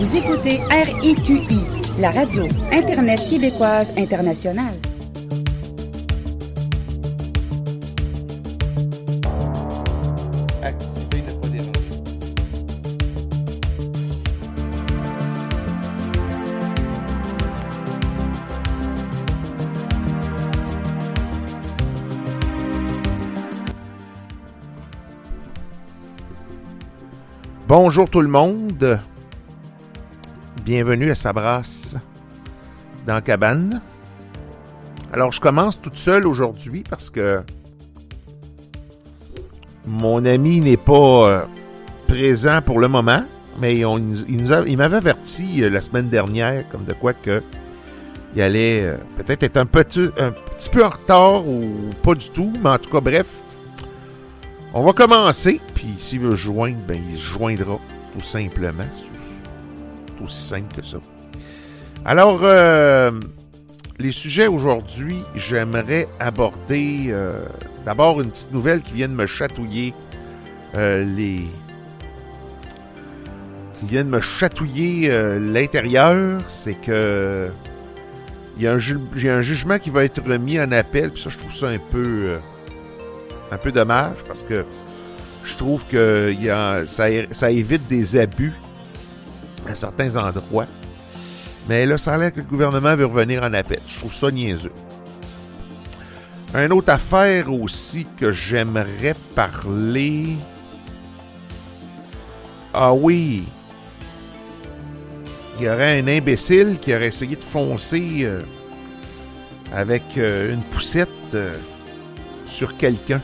Vous écoutez RIQI, la radio Internet québécoise internationale. Pas. Bonjour tout le monde. Bienvenue à Sabras dans cabane. Alors, je commence toute seule aujourd'hui parce que mon ami n'est pas euh, présent pour le moment, mais il, m'avait averti euh, la semaine dernière, comme de quoi que il allait euh, peut-être être un petit, un petit peu en retard ou pas du tout, mais en tout cas, bref, on va commencer. Puis s'il veut joindre, ben, il se joindra tout simplement. Aussi simple que ça. Alors, euh, les sujets aujourd'hui, j'aimerais aborder euh, d'abord une petite nouvelle qui vient de me chatouiller euh, les. qui vient de me chatouiller l'intérieur. C'est que. Il y a un, ju- j'ai un jugement qui va être remis en appel, puis ça, je trouve ça un peu. un peu dommage parce que je trouve que ça évite des abus à certains endroits. Mais là, ça a l'air que le gouvernement veut revenir en appel. Je trouve ça niaiseux. Une autre affaire aussi que j'aimerais parler. Ah oui. Il y aurait un imbécile qui aurait essayé de foncer euh, avec euh, une poussette euh, sur quelqu'un.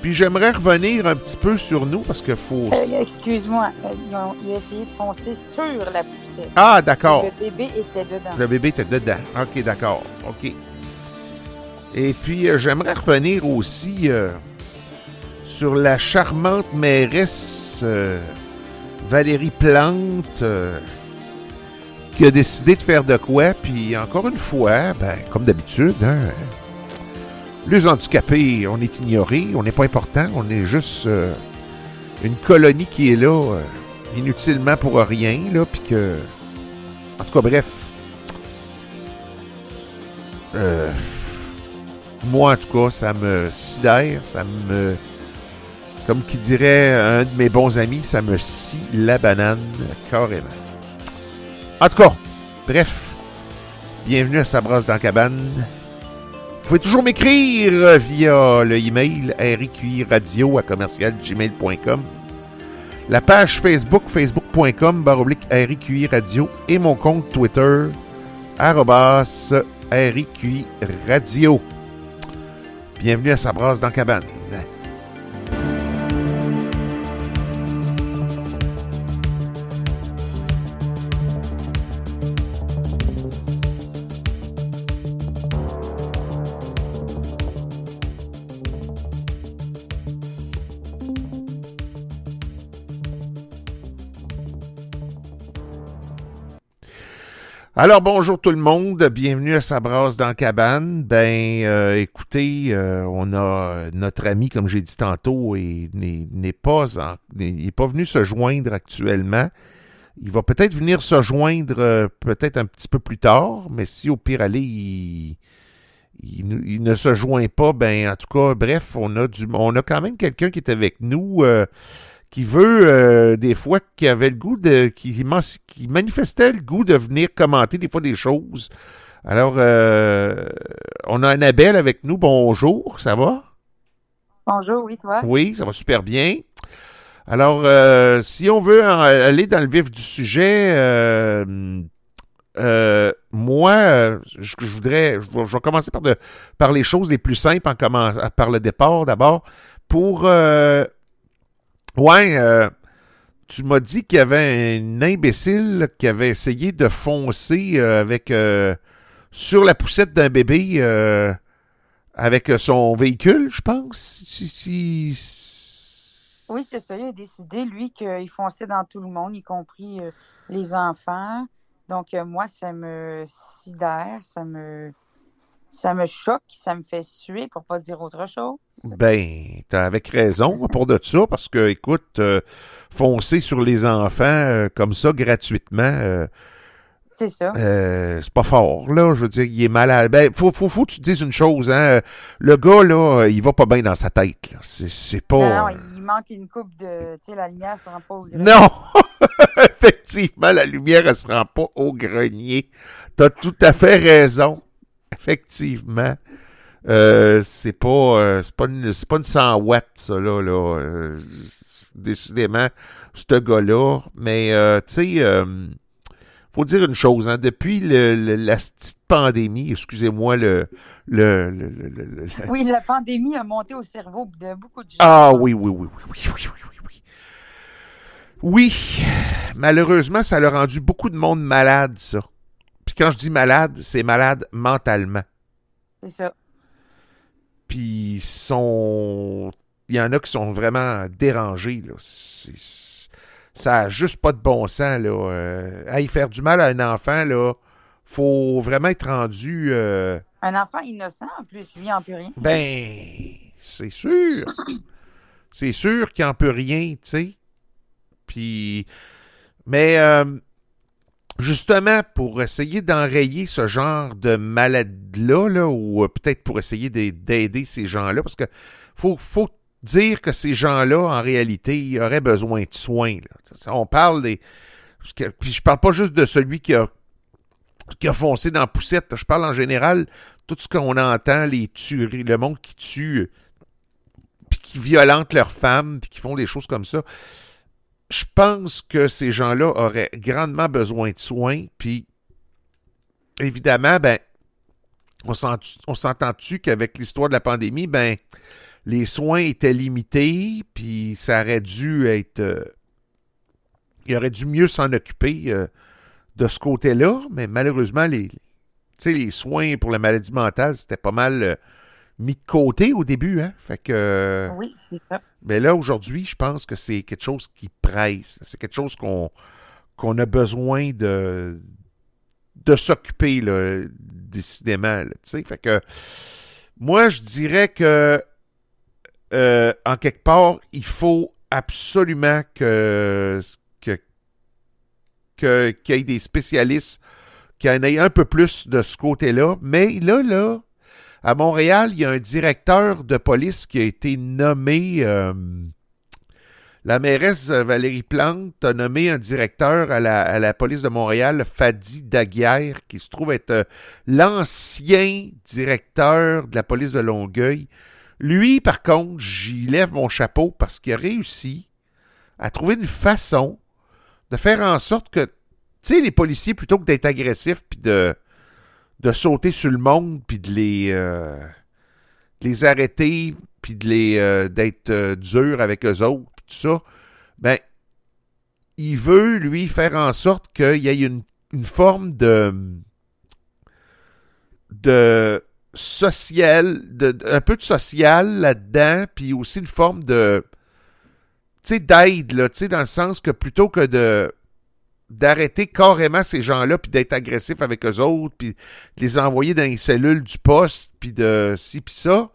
Puis j'aimerais revenir un petit peu sur nous parce que faut. Euh, Excuse-moi, euh, ils ont, ils ont essayé de foncer sur la poussette. Ah, d'accord. Le bébé était dedans. Le bébé était dedans. OK, d'accord. OK. Et puis, euh, j'aimerais revenir aussi euh, sur la charmante mairesse Valérie Plante qui a décidé de faire de quoi. Puis, encore une fois, ben, comme d'habitude, hein, les handicapés, on est ignorés, on n'est pas important, on est juste euh, une colonie qui est là euh, inutilement pour rien, là, puis que... En tout cas, bref, euh, moi, en tout cas, ça me sidère, ça me. Comme qui dirait un de mes bons amis, ça me scie la banane carrément. En tout cas, bref, bienvenue à Sabras dans cabane. Vous pouvez toujours m'écrire via le email riqiradio à commercialgmail.com la page Facebook, facebook.com, baroblique RIQI Radio et mon compte Twitter, arrobas RIQI Radio. Bienvenue à Sabras dans Cabane. Alors bonjour tout le monde, bienvenue à Sabras dans Cabane. Ben euh, écoutez, euh, on a notre ami, comme j'ai dit tantôt, et n'est n'est pas n'est- il est pas venu se joindre actuellement. Il va peut-être venir se joindre euh, peut-être un petit peu plus tard, mais si au pire aller, il, il, il ne se joint pas, ben en tout cas, bref, on a du on a quand même quelqu'un qui est avec nous. Qui veut euh, des fois qui avait le goût de qui, man- qui manifestait le goût de venir commenter des fois des choses. Alors euh, on a Annabelle avec nous. Bonjour, ça va? Bonjour, oui, toi? Oui, ça va super bien. Alors euh, si on veut en- aller dans le vif du sujet euh, euh, moi, je, je voudrais, je vais, je vais commencer par, de, par les choses les plus simples en commençant, par le départ d'abord. Pour, euh, ouais, euh, tu m'as dit qu'il y avait un imbécile qui avait essayé de foncer euh, avec euh, sur la poussette d'un bébé avec son véhicule, je pense. Oui, c'est ça. Il a décidé, lui, qu'il fonçait dans tout le monde, y compris les enfants. Donc, moi, ça me sidère, ça me. Ça me choque, ça me fait suer pour pas dire autre chose. Ben, t'as avec raison pour de ça, parce que, écoute, euh, foncer sur les enfants euh, comme ça gratuitement, euh, C'est ça. euh, c'est pas fort, là. Je veux dire, il est malade. Ben, faut, faut, faut que tu te dises une chose, hein. Le gars, là, il va pas bien dans sa tête, là. C'est, pas. Non, non, il manque une coupe de. Tu sais, la lumière ne se rend pas au grenier. Non! Effectivement, la lumière, elle se rend pas au grenier. T'as tout à fait raison. effectivement. Euh, c'est pas, euh, c'est pas, une, c'est pas une watts, ça, là. là. Euh, décidément, ce gars-là. Mais, euh, tu sais, euh, faut dire une chose, hein, depuis la petite pandémie, excusez-moi, le, le, Oui, la pandémie a monté au cerveau de beaucoup de gens. Ah oui, oui, oui, oui, oui, oui, oui. Oui, malheureusement, ça l'a rendu beaucoup de monde malade, ça. Quand je dis malade, c'est malade mentalement. C'est ça. Puis ils sont... Il y en a qui sont vraiment dérangés, là. Ça a juste pas de bon sens, là. Euh, hey, faire du mal à un enfant, là, faut vraiment être rendu... euh, Un enfant innocent, en plus, lui, en peut rien. Ben, c'est sûr. C'est sûr qu'il n'en peut rien, tu sais. Puis, mais euh, justement, pour essayer d'enrayer ce genre de maladie-là, là, ou euh, peut-être pour essayer d'ai- d'aider ces gens-là, parce que faut, dire que ces gens-là, en réalité, auraient besoin de soins. là. On parle des. Puis je parle pas juste de celui qui a, qui a foncé dans la poussette. Je parle en général tout ce qu'on entend, les tueries, le monde qui tue, euh, puis qui violente leurs femmes, puis qui font des choses comme ça. Je pense que ces gens-là auraient grandement besoin de soins, puis évidemment, ben, on s'en- on s'entend-tu qu'avec l'histoire de la pandémie, ben, les soins étaient limités, puis ça aurait dû être. euh, il aurait dû mieux s'en occuper euh, de ce côté-là, mais malheureusement, les, les soins pour la maladie mentale, c'était pas mal euh, mis de côté au début, hein? Fait que. Oui, c'est ça. mais là, aujourd'hui, je pense que c'est quelque chose qui presse. C'est quelque chose qu'on qu'on a besoin de, de s'occuper, là, décidément. là, tu sais. fait que moi, je dirais que euh, en quelque part, il faut absolument que que- que- qu'il y ait des spécialistes qui en aient un peu plus de ce côté-là. Mais là, là, à Montréal, il y a un directeur de police qui a été nommé. euh, la mairesse Valérie Plante a nommé un directeur à la, à la police de Montréal, Fadi Daguerre, qui se trouve être euh, l'ancien directeur de la police de Longueuil. Lui, par contre, j'y lève mon chapeau parce qu'il a réussi à trouver une façon de faire en sorte que, tu sais, les policiers, plutôt que d'être agressifs puis de, de sauter sur le monde puis de les, euh, de les arrêter puis euh, d'être euh, dur avec eux autres tout ça, ben il veut lui faire en sorte qu'il y ait une, une forme de de social, de- un peu de social là-dedans, puis aussi une forme de tu sais d'aide là, tu sais dans le sens que plutôt que de d'arrêter carrément ces gens-là puis d'être agressif avec eux autres puis de les envoyer dans les cellules du poste puis de ci puis ça,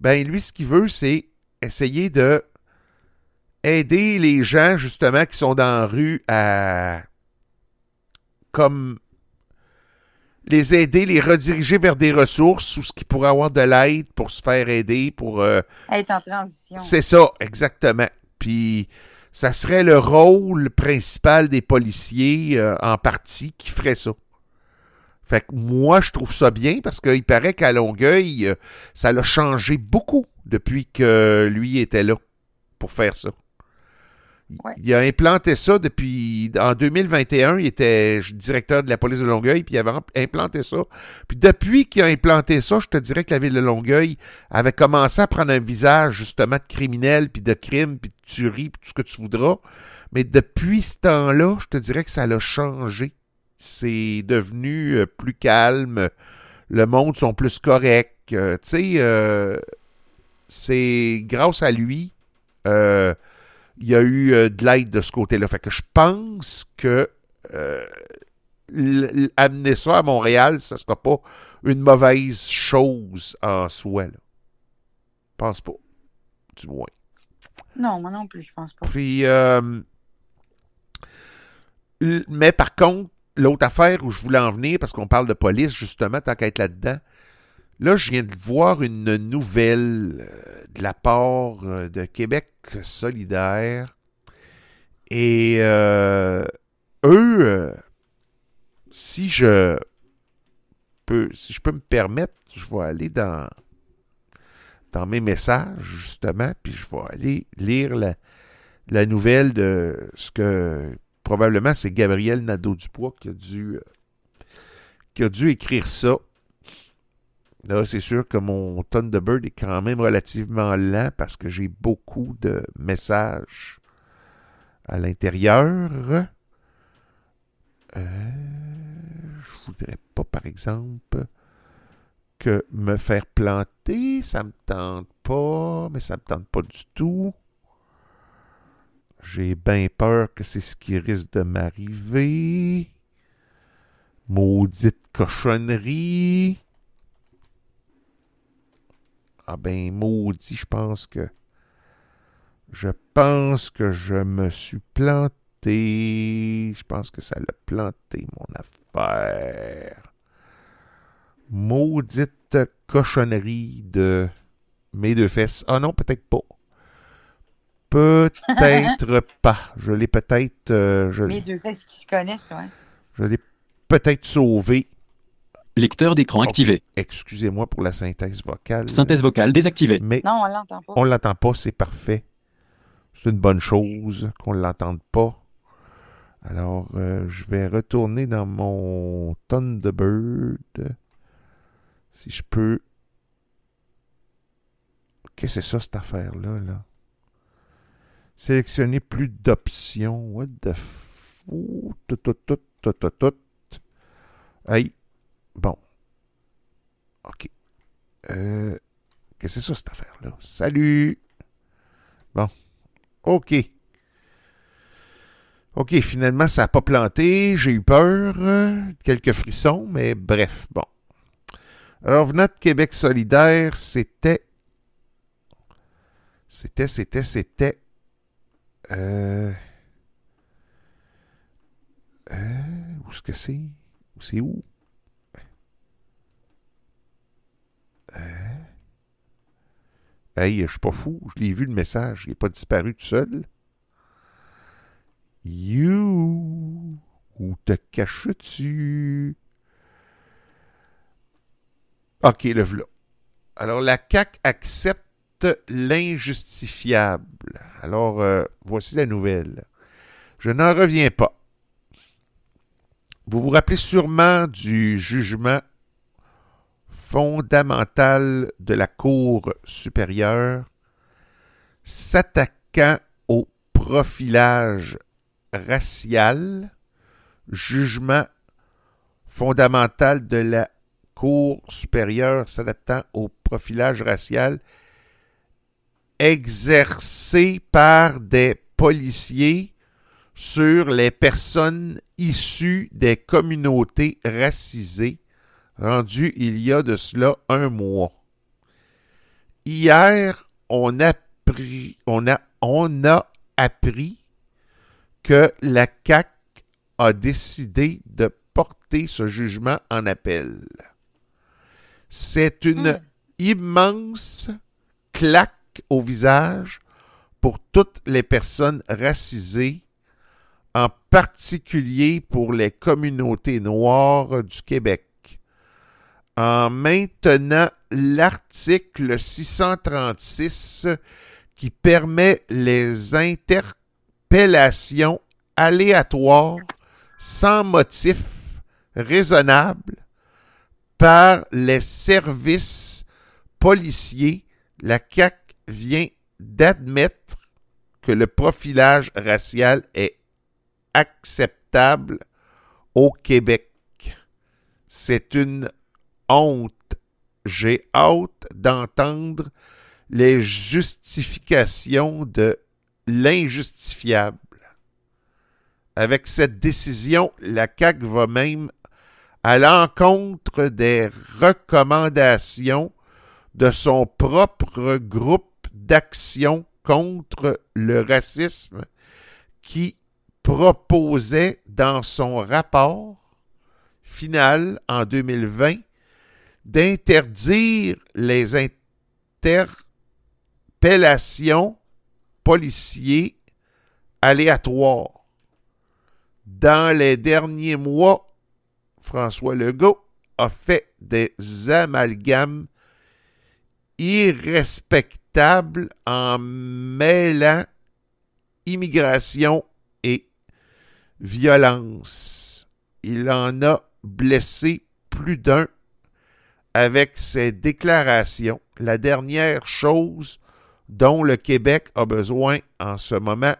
ben lui ce qu'il veut c'est essayer de aider les gens justement qui sont dans la rue à comme les aider, les rediriger vers des ressources où ce qui pourrait avoir de l'aide pour se faire aider, pour euh, Être en transition. c'est ça, exactement. Puis ça serait le rôle principal des policiers euh, en partie qui ferait ça. Fait que moi, je trouve ça bien parce qu'il paraît qu'à Longueuil, euh, ça l'a changé beaucoup depuis que lui était là pour faire ça. Il a implanté ça depuis. En 2021, il était directeur de la police de Longueuil, puis il avait implanté ça. Puis depuis qu'il a implanté ça, je te dirais que la ville de Longueuil avait commencé à prendre un visage justement de criminel, puis de crime, puis de tuerie, puis tout ce que tu voudras. Mais depuis ce temps-là, je te dirais que ça l'a changé. C'est devenu euh, plus calme. Le monde sont plus corrects. Euh, tu sais, euh, c'est grâce à lui. Il y a eu euh, de l'aide de ce côté-là. Fait que je pense que euh, amener ça à Montréal, ça sera pas une mauvaise chose en soi. Là. pense pas. Du moins. Non, moi non plus, je pense pas. Puis, euh, mais par contre, l'autre affaire où je voulais en venir, parce qu'on parle de police, justement, tant qu'à être là-dedans, là, je viens de voir une nouvelle euh, de la part euh, de Québec solidaire. Et eux, si je peux, si je peux me permettre, je vais aller dans, dans mes messages, justement, puis je vais aller lire la, nouvelle de ce que probablement c'est Gabriel Nadeau-Dupois qui a dû qui a dû écrire ça. Là, c'est sûr que mon Thunderbird est quand même relativement lent parce que j'ai beaucoup de messages à l'intérieur. Euh, je voudrais pas, par exemple, que me faire planter. Ça me tente pas, mais ça me tente pas du tout. J'ai bien peur que c'est ce qui risque de m'arriver. Maudite cochonnerie. Ah ben, maudit, je pense que... Je pense que je me suis planté. Je pense que ça l'a planté, mon affaire. Maudite cochonnerie de mes deux fesses. Ah non, peut-être pas. Peut-être pas. Je l'ai peut-être. Euh, mes deux fesses qui se connaissent, ouais. Je l'ai peut-être sauvé. Lecteur d'écran activé. Excusez-moi pour la synthèse vocale. Synthèse vocale désactivée. Mais non, on l'entend pas. On l'entend pas, c'est parfait. C'est une bonne chose qu'on ne l'entende pas. Alors, euh, je vais retourner dans mon Thunderbird. Si je peux. Qu'est-ce que c'est ça, cette affaire-là? Là? Sélectionner plus d'options. What the f... Tout, tout, tout, tout, tout, tout. Hey. Bon. OK. Euh, Qu'est-ce que c'est ça, cette affaire-là? Salut! Bon. OK. OK, finalement, ça n'a pas planté. J'ai eu peur. quelques frissons, mais bref, bon. Alors, notre Québec solidaire, c'était. C'était, c'était, c'était. Euh, euh, où est-ce que c'est? C'est où? Euh, hey, je suis pas fou. Je l'ai vu le message. Il n'est pas disparu tout seul. You, où te caches-tu? OK, le voilà. Alors, la CAQ accepte l'injustifiable. Alors, euh, voici la nouvelle. Je n'en reviens pas. Vous vous rappelez sûrement du jugement fondamental de la Cour supérieure s'attaquant au profilage racial, jugement fondamental de la Cour supérieure s'adaptant au profilage racial exercé par des policiers sur les personnes issues des communautés racisées, rendu il y a de cela un mois. Hier, on a, on a, on a appris que la CAC a décidé de porter ce jugement en appel. C'est une hmm. immense claque au visage pour toutes les personnes racisées, en particulier pour les communautés noires du Québec. En maintenant l'article 636 qui permet les inter appellation aléatoire sans motif raisonnable par les services policiers, la CAC vient d'admettre que le profilage racial est acceptable au Québec. C'est une honte. J'ai hâte d'entendre les justifications de l'injustifiable. Avec cette décision, la CAQ va même à l'encontre des recommandations de son propre groupe d'action contre le racisme qui proposait dans son rapport final en 2020 d'interdire les interpellations policiers aléatoires. Dans les derniers mois, François Legault a fait des amalgames irrespectables en mêlant immigration et violence. Il en a blessé plus d'un avec ses déclarations. La dernière chose dont le Québec a besoin en ce moment,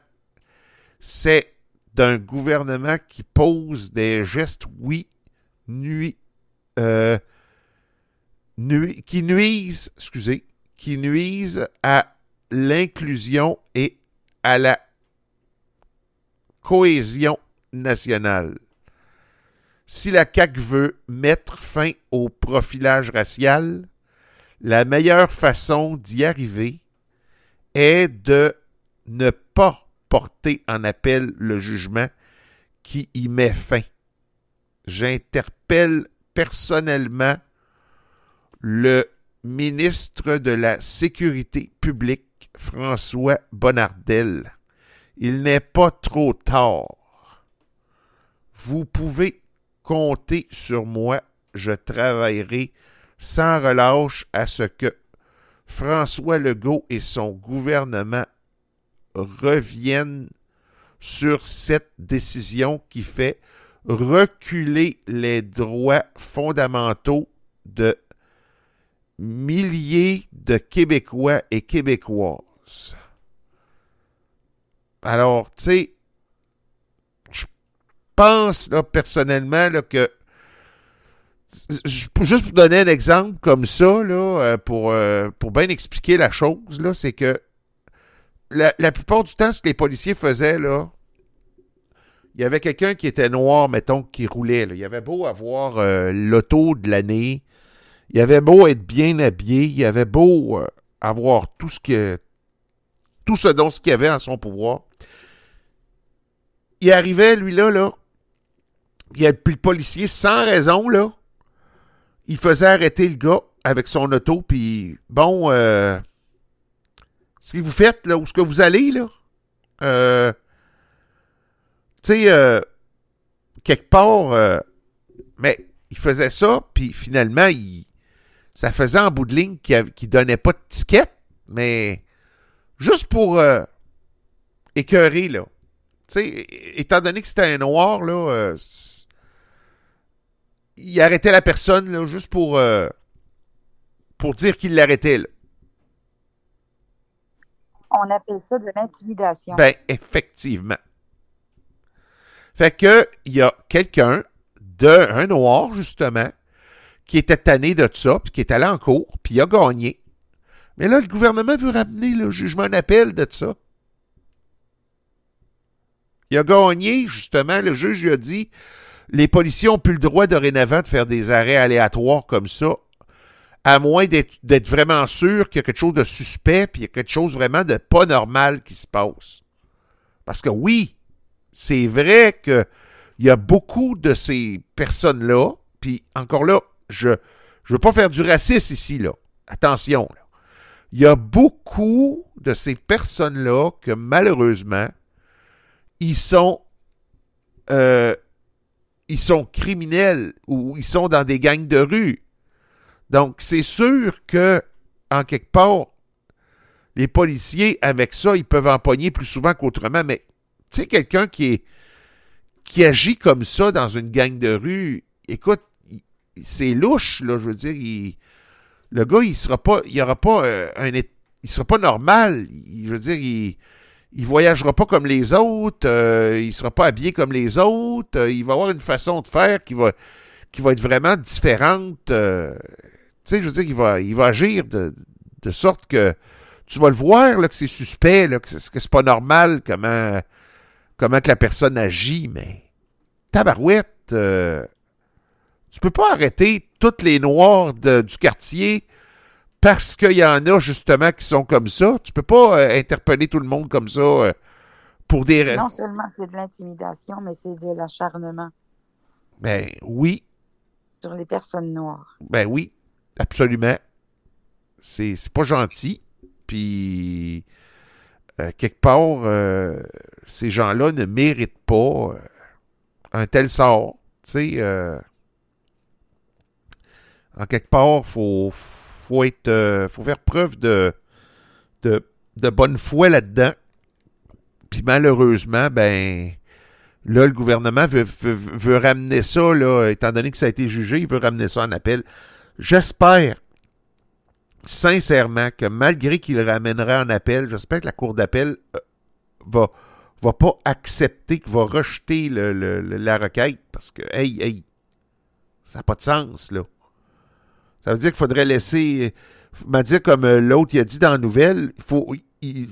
c'est d'un gouvernement qui pose des gestes, oui, nuit, euh, nui, qui nuisent, excusez, qui nuisent à l'inclusion et à la cohésion nationale. Si la CAQ veut mettre fin au profilage racial, la meilleure façon d'y arriver est de ne pas porter en appel le jugement qui y met fin. J'interpelle personnellement le ministre de la Sécurité publique, François Bonnardel. Il n'est pas trop tard. Vous pouvez compter sur moi. Je travaillerai sans relâche à ce que François Legault et son gouvernement reviennent sur cette décision qui fait reculer les droits fondamentaux de milliers de Québécois et Québécoises. Alors, tu sais, pense là, personnellement là, que juste pour donner un exemple comme ça, là, euh, pour, euh, pour bien expliquer la chose, là, c'est que la, la, plupart du temps, ce que les policiers faisaient, là, il y avait quelqu'un qui était noir, mettons, qui roulait. Il avait beau avoir euh, l'auto de l'année, il avait beau être bien habillé, il avait beau avoir tout ce que tout ce dont ce qu'il avait en son pouvoir. Il arrivait, lui là, il a le policier sans raison, là. Il faisait arrêter le gars avec son auto, puis bon, euh, ce que vous faites, là, où ce que vous allez, là, euh, tu sais, euh, quelque part, mais il faisait ça, puis finalement, il, ça faisait en bout de ligne qu'il ne donnait pas de ticket, mais juste pour écœurer, là. Tu sais, étant donné que c'était un noir, là, il arrêtait la personne, là, juste pour, euh, pour dire qu'il l'arrêtait, là. On appelle ça de l'intimidation. Ben, effectivement. Fait que, il y a quelqu'un, de, un noir, justement, qui était tanné de ça, puis qui est allé en cours, puis il a gagné. Mais là, le gouvernement veut ramener le jugement d'appel de ça. Il a gagné, justement, le juge lui a dit les policiers n'ont plus le droit dorénavant de faire des arrêts aléatoires comme ça, à moins d'être vraiment sûr qu'il y a quelque chose de suspect, puis il y a quelque chose vraiment de pas normal qui se passe. Parce que oui, c'est vrai qu'il y a beaucoup de ces personnes-là, puis encore là, je ne veux pas faire du racisme ici, là. Attention. Il y a beaucoup de ces personnes-là que malheureusement, ils sont, euh, ils sont criminels ou ils sont dans des gangs de rue. Donc, c'est sûr que, en quelque part, les policiers, avec ça, ils peuvent empoigner plus souvent qu'autrement, mais tu sais, quelqu'un qui qui agit comme ça dans une gang de rue, écoute, c'est louche, là, je veux dire, le gars, il sera pas, il aura pas euh, un, il sera pas normal, je veux dire, il, il voyagera pas comme les autres, euh, il sera pas habillé comme les autres, euh, il va avoir une façon de faire qui va, qui va être vraiment différente, euh, tu sais, je veux dire, il va, il va agir de, de sorte que tu vas le voir, là, que c'est suspect, là, que c'est, pas normal comment, comment que la personne agit, mais tabarouette, euh, Tu peux pas arrêter toutes les Noirs de- du quartier parce qu'il y en a justement qui sont comme ça. Tu peux pas euh, interpeller tout le monde comme ça euh, pour des... Non seulement c'est de l'intimidation, mais c'est de l'acharnement Ben oui, sur les personnes noires. ben oui, absolument. C'est pas gentil. Puis, euh, quelque part, ces gens-là ne méritent pas un tel sort. Tu sais, en quelque part, faut, faut être, euh, faut faire preuve de, bonne foi là-dedans. Puis malheureusement, ben, là, le gouvernement veut, ramener ça, là, étant donné que ça a été jugé, il veut ramener ça en appel. J'espère sincèrement que malgré qu'il le ramènerait en appel, j'espère que la Cour d'appel euh, va, va pas accepter, que va rejeter la requête parce que, hey, hey, ça n'a pas de sens, là. Ça veut dire qu'il faudrait laisser. m'a dire comme euh, l'autre il a dit dans la nouvelle, faut,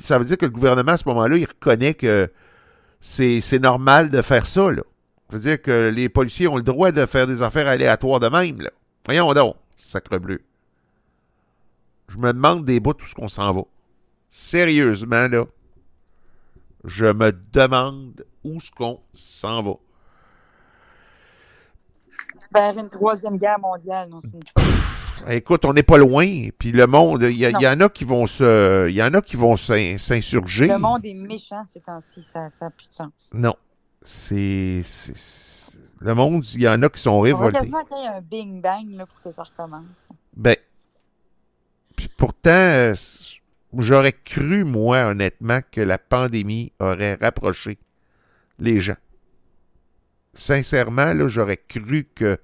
ça veut dire que le gouvernement à ce moment-là, il reconnaît que c'est normal de faire ça. Là. Ça veut dire que les policiers ont le droit de faire des affaires aléatoires de même. Là. Voyons donc, sacre bleu. Je me demande des bouts où ce qu'on s'en va. Sérieusement, là. Je me demande où ce qu'on s'en va. Vers une troisième guerre mondiale, non, c'est une. Écoute, on n'est pas loin. Puis le monde, il y, en a qui vont se, il y en a qui vont s'in- s'insurger. Le monde est méchant ces temps-ci, ça n'a plus de sens. Non, c'est, le monde, il y en a qui sont On va révoltés. quasiment qu'il y ait un bing bang là, pour que ça recommence. Ben, puis pourtant, euh, j'aurais cru moi honnêtement que la pandémie aurait rapproché les gens. Sincèrement, là, j'aurais cru que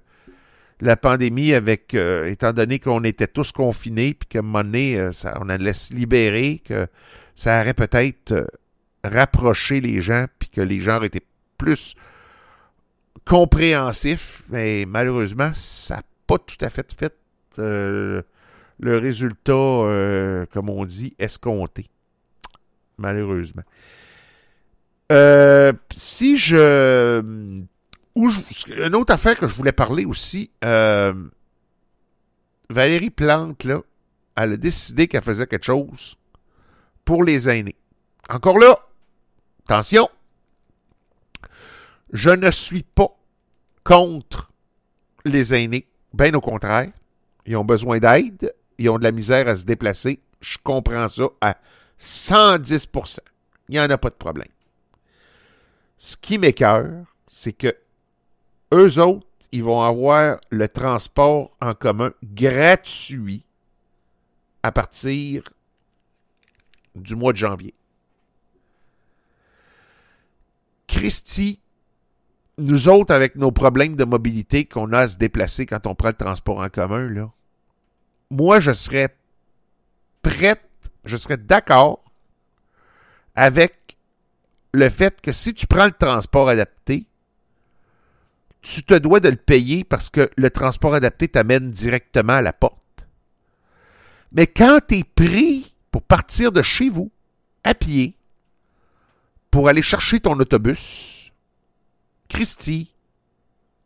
la pandémie, euh, étant donné qu'on était tous confinés, puis qu'à un euh, ça, on allait se libérer, que ça aurait peut-être euh, rapproché les gens, puis que les gens été plus compréhensifs, mais malheureusement, ça n'a pas tout à fait fait le résultat, comme on dit, escompté. Malheureusement. Si je une autre affaire que je voulais parler aussi, euh, Valérie Plante, là, elle a décidé qu'elle faisait quelque chose pour les aînés. Encore là, attention, je ne suis pas contre les aînés. Bien au contraire, ils ont besoin d'aide, ils ont de la misère à se déplacer. Je comprends ça à 110% Il n'y en a pas de problème. Ce qui m'écœure, c'est que eux autres, ils vont avoir le transport en commun gratuit à partir du mois de janvier. Christy, nous autres, avec nos problèmes de mobilité qu'on a à se déplacer quand on prend le transport en commun, là, moi, je serais prête, je serais d'accord avec le fait que si tu prends le transport adapté, tu te dois de le payer parce que le transport adapté t'amène directement à la porte. Mais quand tu es pris pour partir de chez vous, à pied, pour aller chercher ton autobus, Christy,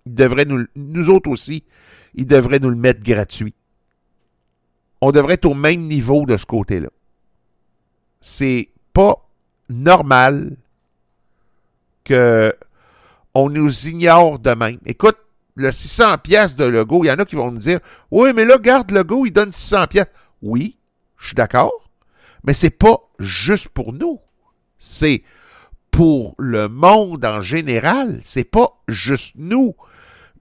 devrait nous, nous autres aussi, il devrait nous le mettre gratuit. On devrait être au même niveau de ce côté-là. C'est pas normal que on nous ignore de même. Écoute, le 600 pièces de Lego, il y en a qui vont me dire "Oui, mais là garde Lego, il donne 600 pièces." Oui, je suis d'accord, mais c'est pas juste pour nous. C'est pour le monde en général, c'est pas juste nous.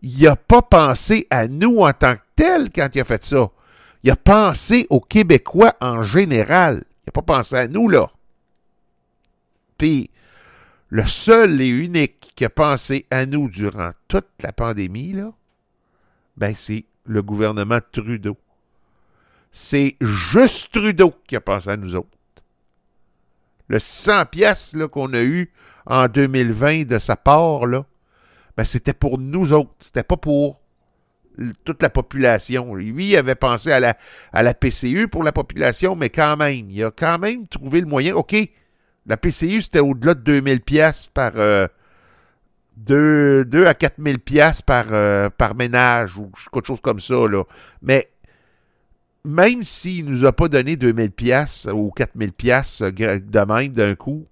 Il a pas pensé à nous en tant que tel quand il a fait ça. Il a pensé aux Québécois en général. Il n'a pas pensé à nous, là. Puis, le seul et unique qui a pensé à nous durant toute la pandémie, là, ben, c'est le gouvernement Trudeau. C'est juste Trudeau qui a pensé à nous autres. Le 100 pièces qu'on a eu en 2020 de sa part, là, ben, c'était pour nous autres. C'était pas pour toute la population. Lui, il avait pensé à la, à la PCU pour la population, mais quand même, il a quand même trouvé le moyen. OK, la PCU, c'était au-delà de 2000 pièces par euh, 2, 2 à 4 000 piastres par, ménage ou quelque chose comme ça. Mais même s'il ne nous a pas donné 2 000 piastres ou 4 000 piastres de même d'un coup,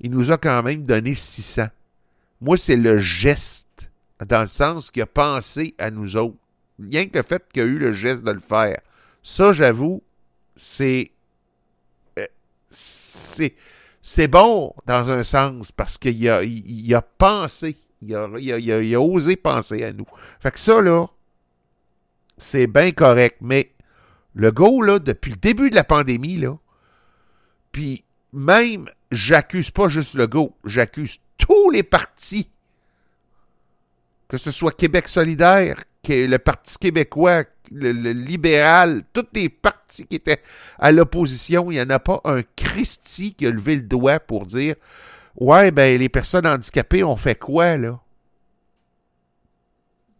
il nous a quand même donné 600. Moi, c'est le geste, dans le sens qu'il a pensé à nous autres. Rien que le fait qu'il a eu le geste de le faire. Ça, j'avoue, c'est. euh, c'est. C'est bon dans un sens parce qu'il a, il, pensé. Il a, osé penser à nous. Fait que ça, là, c'est bien correct. Mais le go, là, depuis le début de la pandémie, là, puis même, j'accuse pas juste le go, j'accuse tous les partis, que ce soit Québec solidaire, le Parti québécois, le, libéral, tous les partis qui étaient à l'opposition, il n'y en a pas un Christi qui a levé le doigt pour dire Ouais, ben les personnes handicapées ont fait quoi, là?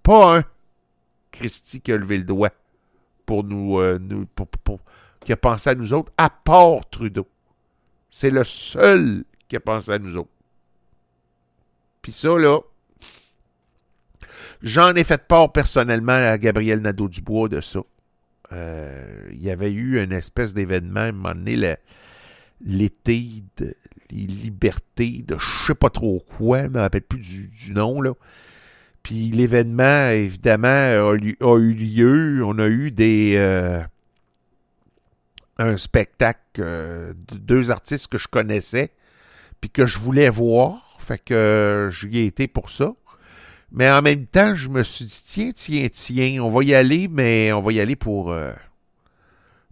Pas un Christi qui a levé le doigt pour nous, euh, pour- pour- qui a pensé à nous autres, à part Trudeau. C'est le seul qui a pensé à nous autres. Puis ça, là, j'en ai fait part personnellement à Gabriel Nadeau-Dubois de ça. Euh, il y avait eu une espèce d'événement, à un moment donné, l'été de les libertés de je sais pas trop quoi, je me rappelle plus du, nom, là. Puis l'événement, évidemment, a, eu lieu. On a eu des... euh, un spectacle euh, de deux artistes que je connaissais, puis que je voulais voir. Fait que j'y ai été pour ça. Mais en même temps, je me suis dit, tiens, tiens, tiens, on va y aller, mais on va y aller pour, euh,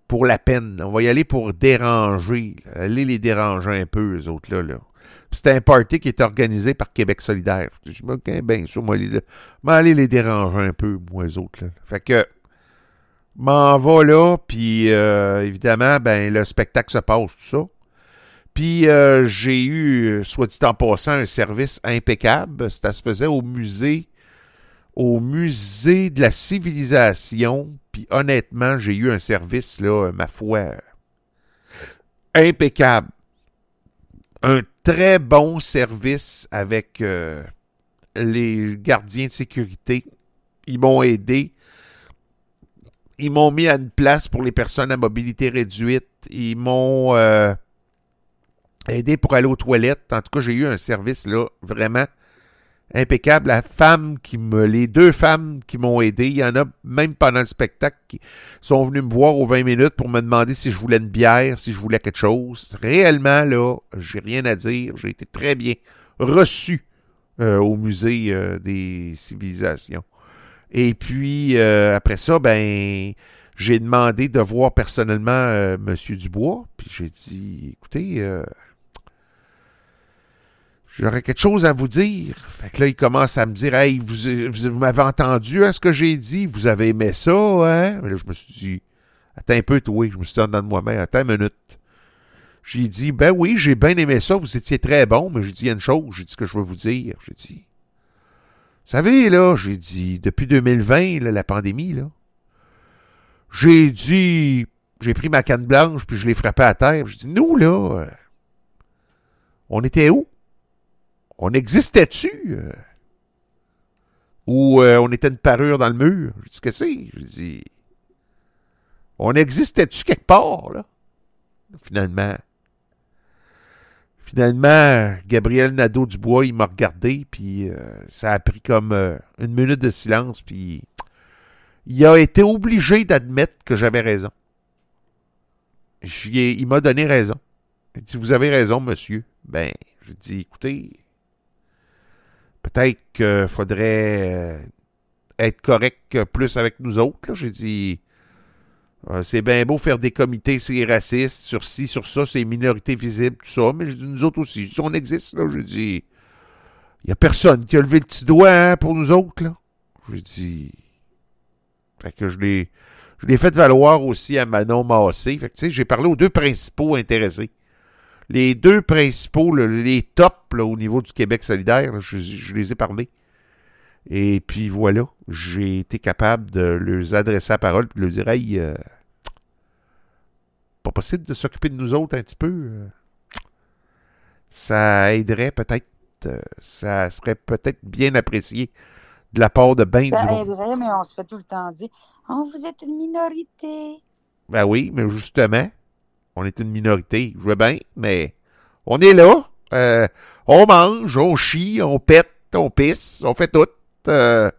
pour la peine. On va y aller pour déranger. là. Aller les déranger un peu, eux autres, là. C'était un party qui était organisé par Québec solidaire. Je me OK, ben, ça, moi, m'en aller les déranger un peu, moi, eux autres, là. Fait que, m'en va là, puis euh, évidemment, ben, le spectacle se passe, tout ça. Puis euh, j'ai eu, soit dit en passant, un service impeccable. Ça se faisait au musée, au musée de la civilisation. Puis honnêtement, j'ai eu un service, là, ma foi, impeccable. Un très bon service avec euh, les gardiens de sécurité. Ils m'ont aidé. Ils m'ont mis à une place pour les personnes à mobilité réduite. Ils m'ont euh, aidé pour aller aux toilettes. En tout cas, j'ai eu un service là vraiment impeccable. La femme qui me, les deux femmes qui m'ont aidé, il y en a même pendant le spectacle qui sont venus me voir aux 20 minutes pour me demander si je voulais une bière, si je voulais quelque chose. Réellement là, j'ai rien à dire. J'ai été très bien reçu euh, au musée euh, des civilisations. Et puis euh, après ça, ben j'ai demandé de voir personnellement euh, M. Dubois. Puis j'ai dit, écoutez, euh, j'aurais quelque chose à vous dire. Fait que là, il commence à me dire, hey, vous, vous, vous m'avez entendu à ce que j'ai dit? Vous avez aimé ça, hein? Mais là, je me suis dit, attends un peu, toi. Je me suis dit dans de moi-même, attends une minute. J'ai dit, ben oui, j'ai bien aimé ça. Vous étiez très bon, mais j'ai dit, une chose. J'ai dit que je veux vous dire. J'ai dit, vous savez, là, j'ai dit, depuis 2020, là, la pandémie, là, j'ai dit, j'ai pris ma canne blanche, puis je l'ai frappée à terre. J'ai dit, nous, là, euh, on était où? On existait-tu? euh? Ou euh, on était une parure dans le mur? J'ai dit, qu'est-ce que c'est? J'ai dit, on existait-tu quelque part, là? Finalement. Finalement, Gabriel Nadeau-Dubois, il m'a regardé, puis euh, ça a pris comme une minute de silence, puis il a été obligé d'admettre que j'avais raison. Il m'a donné raison. Il dit, vous avez raison, monsieur. Ben, je dis, écoutez, peut-être qu'il faudrait euh, être correct euh, plus avec nous autres. J'ai dit, euh, c'est bien beau faire des comités, c'est raciste, sur ci, sur ça, c'est minorité visible, tout ça, mais je dis, nous autres aussi, si on existe, là, je dis, il n'y a personne qui a levé le petit doigt hein, pour nous autres, là. J'ai dit, fait que je l'ai, je l'ai fait valoir aussi à Manon Massé. Fait que, tu sais, j'ai parlé aux deux principaux intéressés. Les deux principaux, là, les tops là, au niveau du Québec solidaire, là, je, je les ai parlé. Et puis voilà, j'ai été capable de leur adresser la parole et de leur dire Hey, euh, pas possible de s'occuper de nous autres un petit peu. euh. Ça aiderait peut-être euh, ça serait peut-être bien apprécié de la part de bien du Ça monde. aiderait, mais on se fait tout le temps dire Oh, vous êtes une minorité. Ben oui, mais justement, on est une minorité. Je veux bien, mais on est là. Euh, on mange, on chie, on pète, on pisse, on fait tout. Euh,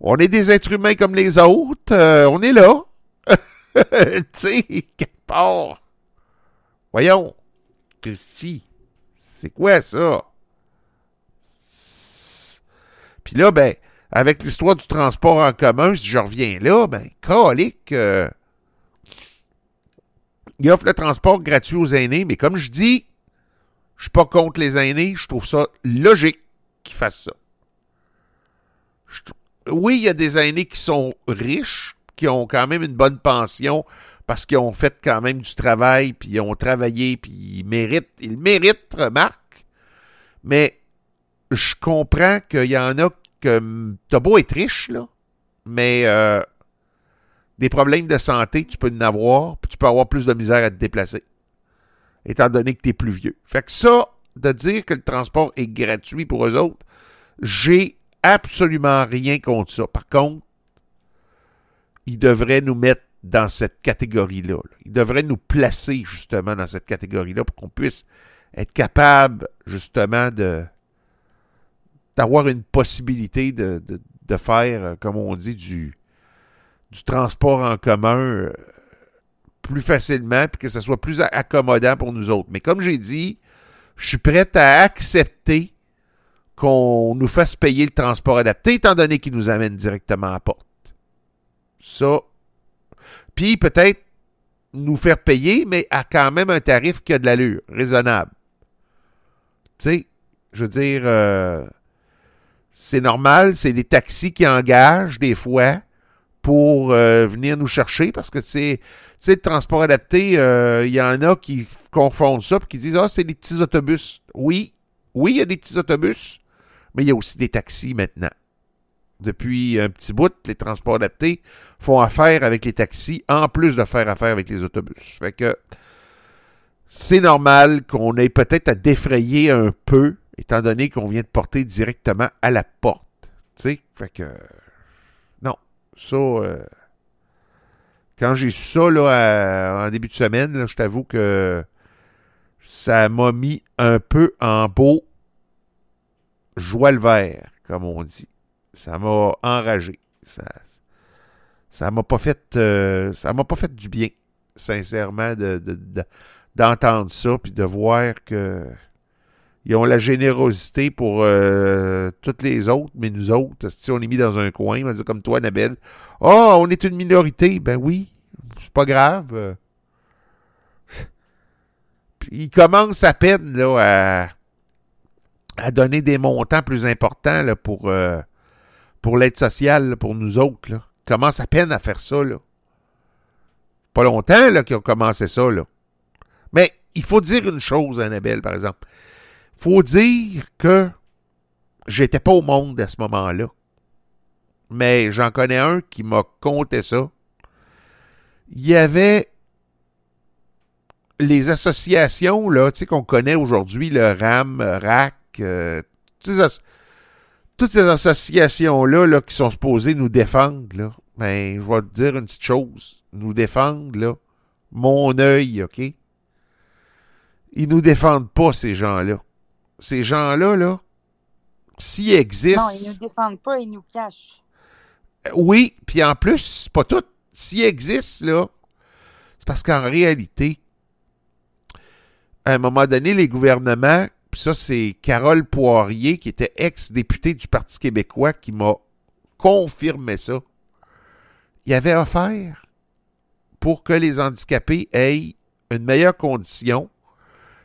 on est des êtres humains comme les autres. Euh, on est là. tu sais, quelque part. Voyons. Christy, c'est quoi ça? Puis là, ben, avec l'histoire du transport en commun, si je reviens là, ben, calique, euh, il offre le transport gratuit aux aînés, mais comme je dis, je suis pas contre les aînés, je trouve ça logique qu'ils fassent ça. Oui, il y a des aînés qui sont riches, qui ont quand même une bonne pension parce qu'ils ont fait quand même du travail, puis ils ont travaillé, puis ils méritent, ils méritent, remarque. Mais je comprends qu'il y en a que t'as beau être riche, là, mais euh, des problèmes de santé, tu peux en avoir, puis tu peux avoir plus de misère à te déplacer, étant donné que tu es plus vieux. Fait que ça, de dire que le transport est gratuit pour eux autres, j'ai absolument rien contre ça. Par contre, ils devraient nous mettre dans cette catégorie-là. là. Ils devraient nous placer justement dans cette catégorie-là pour qu'on puisse être capable justement d'avoir une possibilité de faire, euh, comme on dit, du, du transport en commun euh, plus facilement, puis que ce soit plus accommodant pour nous autres. Mais comme j'ai dit, je suis prêt à accepter qu'on nous fasse payer le transport adapté, étant donné qu'il nous amène directement à la porte. Ça. Puis peut-être nous faire payer, mais à quand même un tarif qui a de l'allure, raisonnable. Tu sais, je veux dire, euh, c'est normal, c'est les taxis qui engagent des fois pour euh, venir nous chercher parce que sais, le transport adapté, euh, il y en a qui confondent ça et qui disent Ah, c'est des petits autobus. Oui, oui, il y a des petits autobus, mais il y a aussi des taxis maintenant. Depuis un petit bout, les transports adaptés font affaire avec les taxis en plus de faire affaire avec les autobus. Fait que c'est normal qu'on ait peut-être à défrayer un peu, étant donné qu'on vient de porter directement à la porte. Tu sais, fait que. Ça. euh, quand j'ai su ça là, à- en début de semaine, je t'avoue que ça m'a mis un peu en beau joie le vert, comme on dit. Ça m'a enragé. Ça ça m'a pas fait euh, ça m'a pas fait du bien, sincèrement, de, de- d'entendre ça puis de voir que ils ont la générosité pour euh, toutes les autres, mais nous autres, si on est mis dans un coin, on va dire comme toi, Annabelle, oh, on est une minorité. Ben oui, c'est pas grave. ils commencent à peine là, à, donner des montants plus importants là, pour, euh, pour l'aide sociale, pour nous autres. Ils commencent à peine à faire ça. Pas longtemps qu'ils ont commencé ça. Mais il faut dire une chose, Annabelle, par exemple. Faut dire que j'étais pas au monde à ce moment-là. Mais j'en connais un qui m'a conté ça. Il y avait les associations là, tu sais, qu'on connaît aujourd'hui, le RAM, RAC, euh, toutes, ces associations-là là, qui sont supposées nous défendre, là, ben, je vais te dire une petite chose. Nous défendre, là, mon œil, OK? Ils nous défendent pas, ces gens-là. Ces gens-là, là, s'ils existent... Non, ils ne nous défendent pas, ils nous cachent. Oui, puis en plus, pas tout. S'il existe, là, c'est parce qu'en réalité, à un moment donné, les gouvernements, puis ça, c'est Carole Poirier, qui était ex-députée du Parti québécois, qui m'a confirmé ça. Il avait offert pour que les handicapés aient une meilleure condition,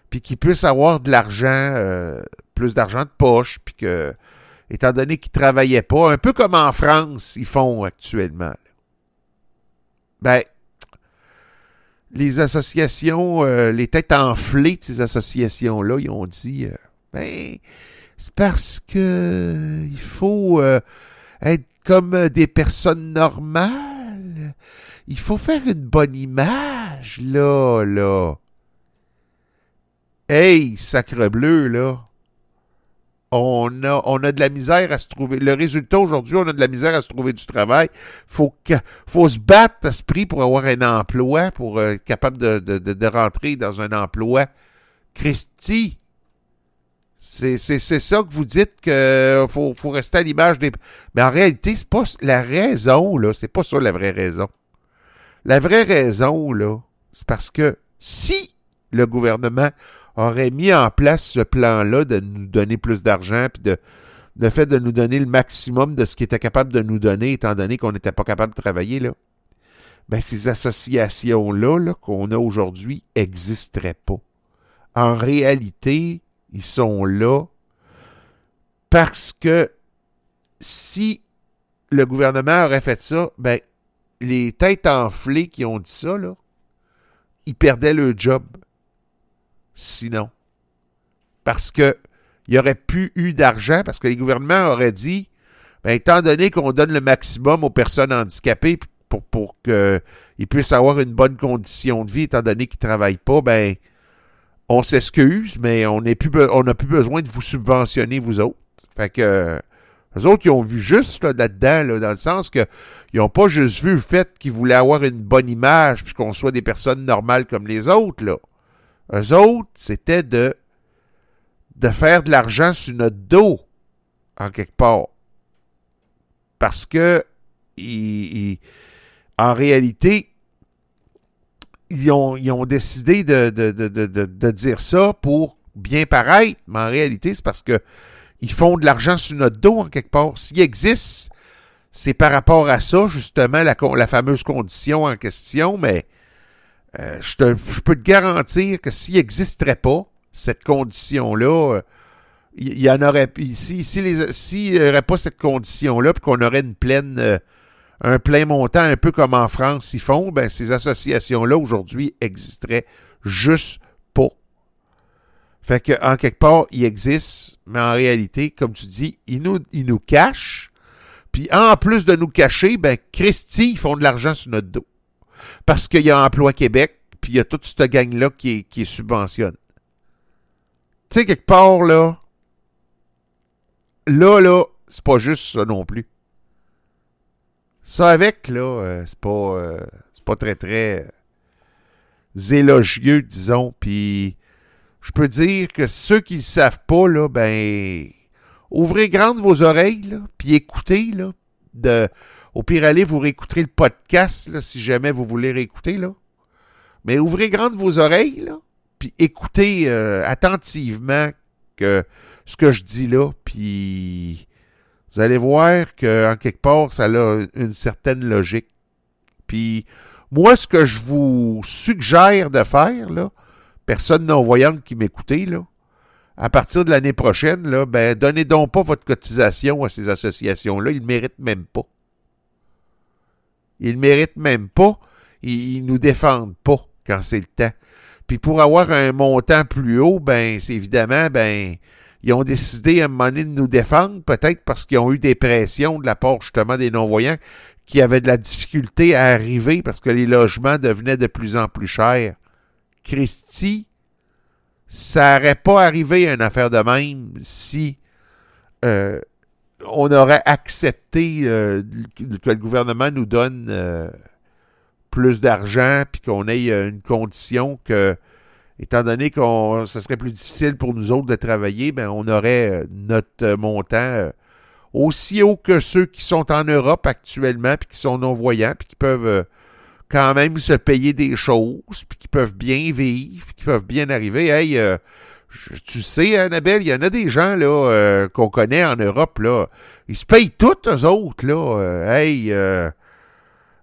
puis qu'ils puissent avoir de l'argent, euh, plus d'argent de poche, puis que étant donné qu'ils ne travaillaient pas, un peu comme en France, ils font actuellement. Ben, les associations, euh, les têtes enflées de ces associations-là, ils ont dit, euh, ben, c'est parce que il faut être comme des personnes normales. Il faut faire une bonne image, là, là. Hey, sacre bleu, là. on a, on a de la misère à se trouver. Le résultat aujourd'hui, on a de la misère à se trouver du travail. Faut que, faut se battre à ce prix pour avoir un emploi, pour être capable de, de, de, de rentrer dans un emploi. Christy, c'est, c'est, c'est ça que vous dites que faut, faut rester à l'image des. Mais en réalité, c'est pas la raison, là. C'est pas ça la vraie raison. La vraie raison, là, c'est parce que si le gouvernement aurait mis en place ce plan-là de nous donner plus d'argent, puis de le fait de nous donner le maximum de ce qu'il était capable de nous donner, étant donné qu'on n'était pas capable de travailler, là, ben ces associations-là -là, qu'on a aujourd'hui n'existeraient pas. En réalité, ils sont là parce que si le gouvernement aurait fait ça, ben les têtes enflées qui ont dit ça, là, ils perdaient leur job. Sinon. Parce que il n'y aurait plus eu d'argent, parce que les gouvernements auraient dit, ben, étant donné qu'on donne le maximum aux personnes handicapées pour, pour qu'ils puissent avoir une bonne condition de vie, étant donné qu'ils ne travaillent pas, ben, on s'excuse, mais on n'a plus, besoin de vous subventionner, vous autres. Fait que les autres, ils ont vu juste là-dedans, dans le sens que ils n'ont pas juste vu le fait qu'ils voulaient avoir une bonne image, puis qu'on soit des personnes normales comme les autres, là. Eux autres, c'était de, de faire de l'argent sur notre dos, en quelque part. Parce que, ils, en réalité, ils ont, ils ont décidé de, de, de, dire ça pour bien paraître, mais en réalité, c'est parce que ils font de l'argent sur notre dos, en quelque part. S'il existe, c'est par rapport à ça, justement, la, la fameuse condition en question, mais euh, je, peux te garantir que s'il n'existerait pas cette condition-là, il euh, y, en aurait. Si, s'il n'y aurait pas cette condition-là, puis qu'on aurait une pleine, euh, un plein montant, un peu comme en France ils font, ben, ces associations-là aujourd'hui existeraient juste pas. Fait que, en quelque part, ils existent, mais en réalité, comme tu dis, ils nous, ils nous cachent. Puis en plus de nous cacher, ben, Christy, ils font de l'argent sur notre dos parce qu'il y a Emploi Québec, puis il y a toute cette gang-là qui, qui subventionne. Tu sais, quelque part, là, là, là, c'est pas juste ça non plus. Ça avec, là, euh, c'est pas, euh, pas très, très euh, élogieux, disons. Puis, je peux dire que ceux qui ne savent pas, là, ben, ouvrez grandes vos oreilles, là, puis écoutez, là, de, au pire, allez, vous réécouterez le podcast, si jamais vous voulez réécouter, là. Mais ouvrez grandes vos oreilles, là, puis écoutez euh, attentivement ce que je dis là, puis vous allez voir qu'en quelque part, ça a une certaine logique. Puis moi, ce que je vous suggère de faire, là, personne non-voyante qui m'écoutait, là, à partir de l'année prochaine, là, ben, donnez donc pas votre cotisation à ces associations-là, ils ne méritent même pas. Ils ne méritent même pas. Ils, ne nous défendent pas quand c'est le temps. Puis pour avoir un montant plus haut, ben, c'est évidemment, ben, ils ont décidé à un moment donné de nous défendre, peut-être parce qu'ils ont eu des pressions de la part justement des non-voyants qui avaient de la difficulté à arriver parce que les logements devenaient de plus en plus chers. Christy, ça n'aurait pas arrivé une affaire de même si euh, on aurait accepté euh, que le gouvernement nous donne euh, plus d'argent, puis qu'on ait euh, une condition que, étant donné que ce serait plus difficile pour nous autres de travailler, ben on aurait notre montant aussi haut que ceux qui sont en Europe actuellement, puis qui sont non-voyants, puis qui peuvent quand même se payer des choses, puis qui peuvent bien vivre, puis qui peuvent bien arriver. Hey, tu sais, Annabelle, il y en a des gens là euh, qu'on connaît en Europe, là. Ils se payent tous, eux autres, là. Euh, hey, euh,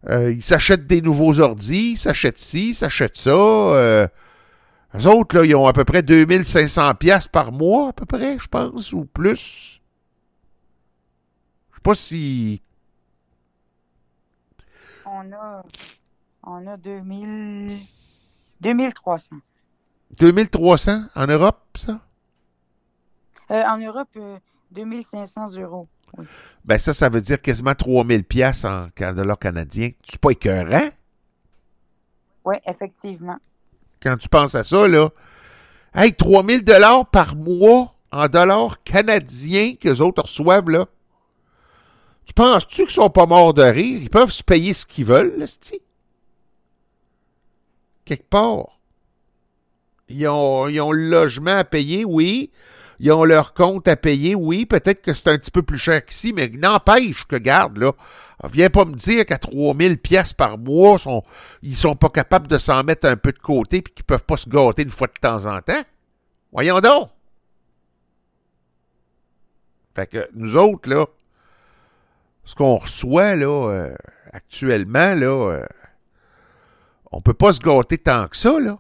ils s'achètent des nouveaux ordis, ils s'achètent ci, ils s'achètent ça. eux autres, là, ils ont à peu près 2500 pièces par mois, à peu près, je pense, ou plus. Je sais pas si... On a, on a 2000... 2300. 2300 en Europe, ça? Euh, en Europe, 2500 euh, euros. Ben ça, ça veut dire quasiment 3000 pièces en dollars canadiens. Tu pas écœurant? Oui, effectivement. Quand tu penses à ça, là, hey, 3000 dollars par mois en dollars canadiens que les autres reçoivent, là, tu penses-tu qu'ils sont pas morts de rire? Ils peuvent se payer ce qu'ils veulent, là, c'ti? Quelque part. Ils ont, le logement à payer, oui. Ils ont leur compte à payer, oui. Peut-être que c'est un petit peu plus cher qu'ici, mais n'empêche que, garde, là, viens pas me dire qu'à 3000 pièces par mois, sont, ils sont pas capables de s'en mettre un peu de côté puis qu'ils peuvent pas se gâter une fois de temps en temps. Voyons donc. Fait que nous autres, là, ce qu'on reçoit, là, euh, actuellement, là, euh, on peut pas se gâter tant que ça, là.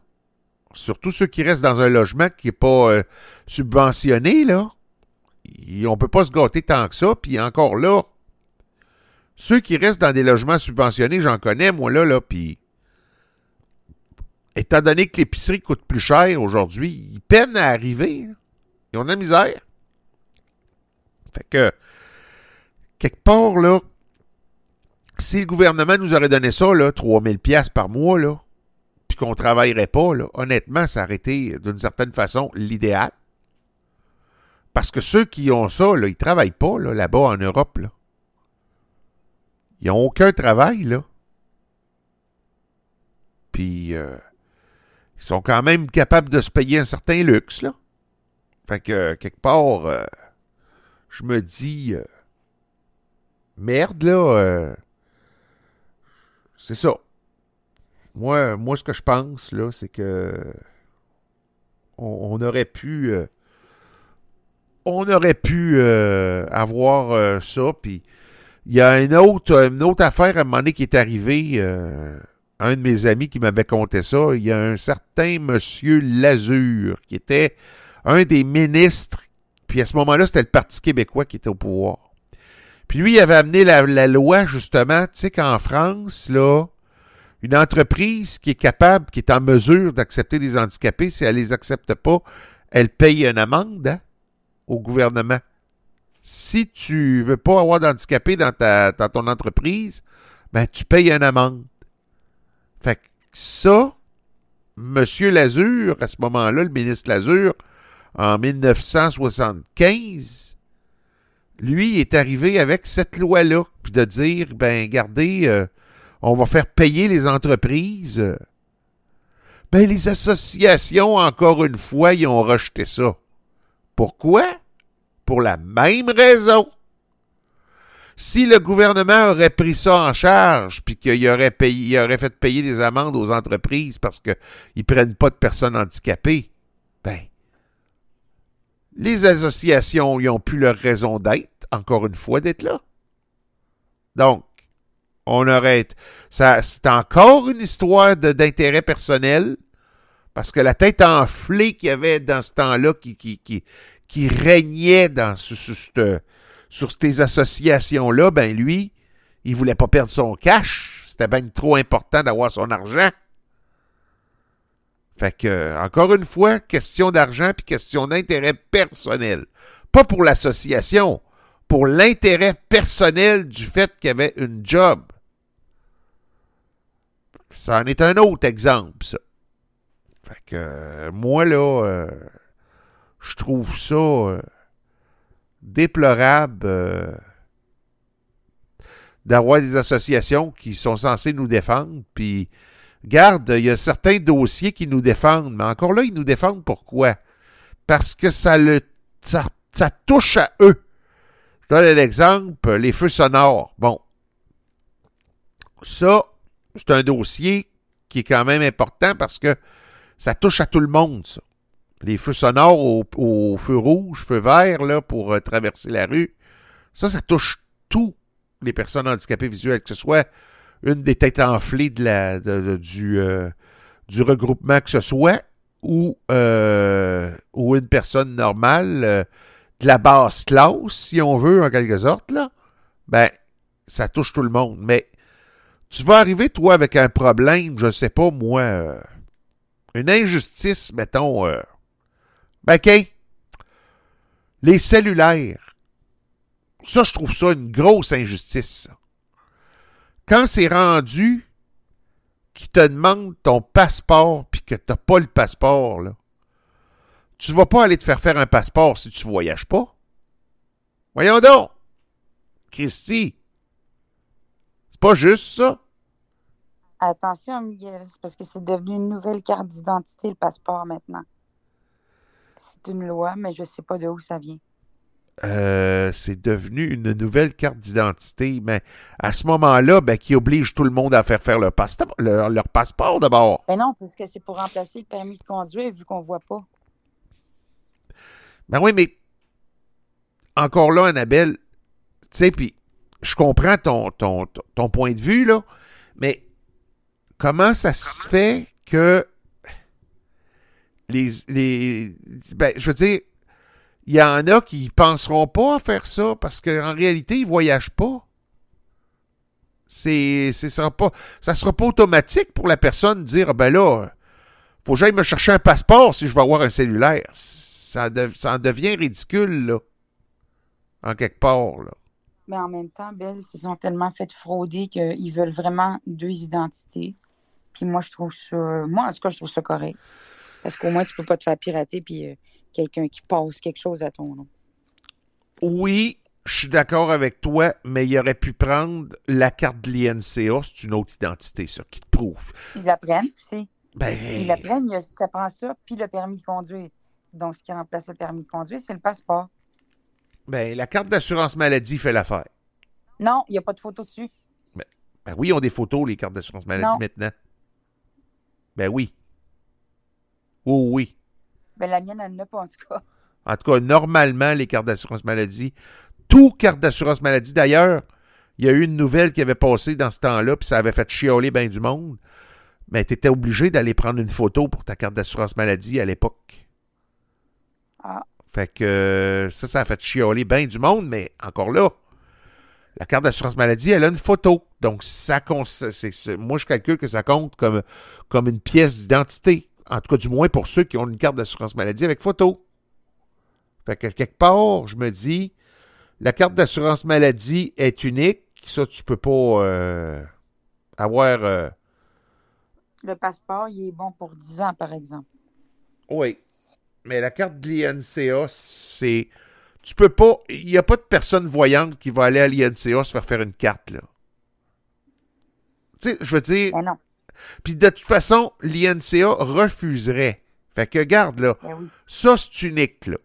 Surtout ceux qui restent dans un logement qui n'est pas euh, subventionné, là. On peut pas se gâter tant que ça. Puis encore là, ceux qui restent dans des logements subventionnés, j'en connais, moi, là, là, puis étant donné que l'épicerie coûte plus cher aujourd'hui, ils peinent à arriver. Ils ont de la misère. Fait que, quelque part, là, si le gouvernement nous aurait donné ça, là, 3000 pièces par mois, là, puis qu'on travaillerait pas, honnêtement, ça aurait été, d'une certaine façon, l'idéal. Parce que ceux qui ont ça, là, ils travaillent pas, là, là-bas en Europe. Ils n'ont aucun travail, là. Puis, euh, ils sont quand même capables de se payer un certain luxe, là. Fait que, quelque part, euh, je me dis, euh, merde, là, euh, c'est ça. Moi, moi, ce que je pense, là, c'est que on, aurait pu... euh, on aurait pu euh, avoir euh, ça, puis il y a une autre, une autre affaire à un moment donné qui est arrivée. euh, un de mes amis qui m'avait conté ça. Il y a un certain monsieur Lazur qui était un des ministres. Puis à ce moment-là, c'était le Parti québécois qui était au pouvoir. Puis lui, il avait amené la, la loi, justement, tu sais qu'en France, là, une entreprise qui est capable, qui est en mesure d'accepter des handicapés, si elle les accepte pas, elle paye une amende hein, au gouvernement si tu veux pas avoir d'handicapés dans, ta, dans ton entreprise, ben tu payes une amende. Fait que ça, M. Lazur, à ce moment-là, le ministre Lazur, en 1975, lui est arrivé avec cette loi-là, puis de dire, ben, regardez, euh, on va faire payer les entreprises. Ben, les associations, encore une fois, ils ont rejeté ça. Pourquoi? Pour la même raison. Si le gouvernement aurait pris ça en charge, puis qu'il aurait, aurait fait payer des amendes aux entreprises parce qu'ils ne prennent pas de personnes handicapées, ben, les associations, n'ont plus leur raison d'être, encore une fois, d'être là. Donc, on aurait. Ça, c'est encore une histoire d'intérêt personnel, parce que la tête enflée qu'il y avait dans ce temps-là, qui, qui, qui, qui régnait dans, sur, sur sur ces associations-là, ben lui, il voulait pas perdre son cash. C'était bien trop important d'avoir son argent. Fait que, encore une fois, question d'argent puis question d'intérêt personnel. Pas pour l'association, pour l'intérêt personnel du fait qu'il y avait une job. Ça en est un autre exemple, ça. Fait que, euh, moi, là, euh, je trouve ça euh, déplorable d'avoir des associations qui sont censées nous défendre, puis Garde, il y a certains dossiers qui nous défendent, mais encore là, ils nous défendent pourquoi? Parce que ça, le, ça, ça touche à eux. Je donne l'exemple, les feux sonores. Bon. Ça, c'est un dossier qui est quand même important parce que ça touche à tout le monde, ça. Les feux sonores au, au feu rouge, feu vert, là, pour euh, traverser la rue. Ça, ça touche tous les personnes handicapées visuelles, que ce soit une des têtes enflées de la, du, euh, du regroupement que ce soit, ou, euh, ou une personne normale, de la basse classe, si on veut, en quelque sorte, là, ben, ça touche tout le monde. Mais tu vas arriver, toi, avec un problème, je sais pas, moi, euh, une injustice, mettons, euh, ben, OK, les cellulaires, ça, je trouve ça une grosse injustice, quand c'est rendu qui te demande ton passeport puis que t'as pas le passeport, là, Tu vas pas aller te faire faire un passeport si tu voyages pas. Voyons donc. Christy. C'est pas juste ça. Attention, Miguel, c'est parce que c'est devenu une nouvelle carte d'identité, le passeport, maintenant. C'est une loi, mais je sais pas de où ça vient. Euh, c'est devenu une nouvelle carte d'identité, mais à ce moment-là, ben, qui oblige tout le monde à faire faire leur, pasta- leur, leur passeport d'abord. Ben non, parce que c'est pour remplacer le permis de conduire, vu qu'on voit pas. Ben oui, mais encore là, Annabelle, tu sais, puis je comprends ton, ton point de vue, là, mais comment ça se fait que les, les ben, je veux dire, il y en a qui penseront pas à faire ça parce qu'en réalité, ils voyagent pas. C'est, c'est ça pas, sera pas automatique pour la personne de dire, ben là, faut que j'aille me chercher un passeport si je veux avoir un cellulaire. Ça, ça en devient ridicule, là. En quelque part, là. Mais en même temps, Belle, ils se sont tellement fait frauder qu'ils veulent vraiment deux identités. Puis moi, je trouve ça. Moi, en tout cas, je trouve ça correct. Parce qu'au moins, tu peux pas te faire pirater, puis euh, quelqu'un qui passe quelque chose à ton nom. Oui, je suis d'accord avec toi, mais il aurait pu prendre la carte de l'INCA, c'est une autre identité, ça, qui te prouve. Ils la prennent, tu sais. Ben, Ils la prennent, ça prend ça, puis le permis de conduire. Donc, ce qui remplace le permis de conduire, c'est le passeport. Ben, la carte d'assurance maladie fait l'affaire. Non, il n'y a pas de photo dessus. Ben oui, ils ont des photos, les cartes d'assurance maladie, Non. maintenant. Ben oui. Oui, oui. Ben, la mienne, elle n'a pas, en tout cas. En tout cas, normalement, les cartes d'assurance maladie, tout carte d'assurance maladie, d'ailleurs, il y a eu une nouvelle qui avait passé dans ce temps-là, puis ça avait fait chialer bien du monde. Mais tu étais obligé d'aller prendre une photo pour ta carte d'assurance maladie à l'époque. Ah. Fait que ça, ça a fait chialer bien du monde, mais encore là, la carte d'assurance maladie, elle a une photo. Donc, ça compte, moi, je calcule que ça compte comme, comme une pièce d'identité. En tout cas, du moins pour ceux qui ont une carte d'assurance maladie avec photo. Fait que quelque part, je me dis, la carte d'assurance maladie est unique. Ça, tu peux pas euh, avoir. euh, Le passeport, il est bon pour 10 ans, par exemple. Oui. Mais la carte de l'INCA, c'est. Tu peux pas. Il n'y a pas de personne voyante qui va aller à l'INCA se faire faire une carte, là. Tu sais, je veux dire. Ben non. Puis de toute façon, l'INCA refuserait. Fait que, garde, là. Ben oui. Ça, c'est unique, là.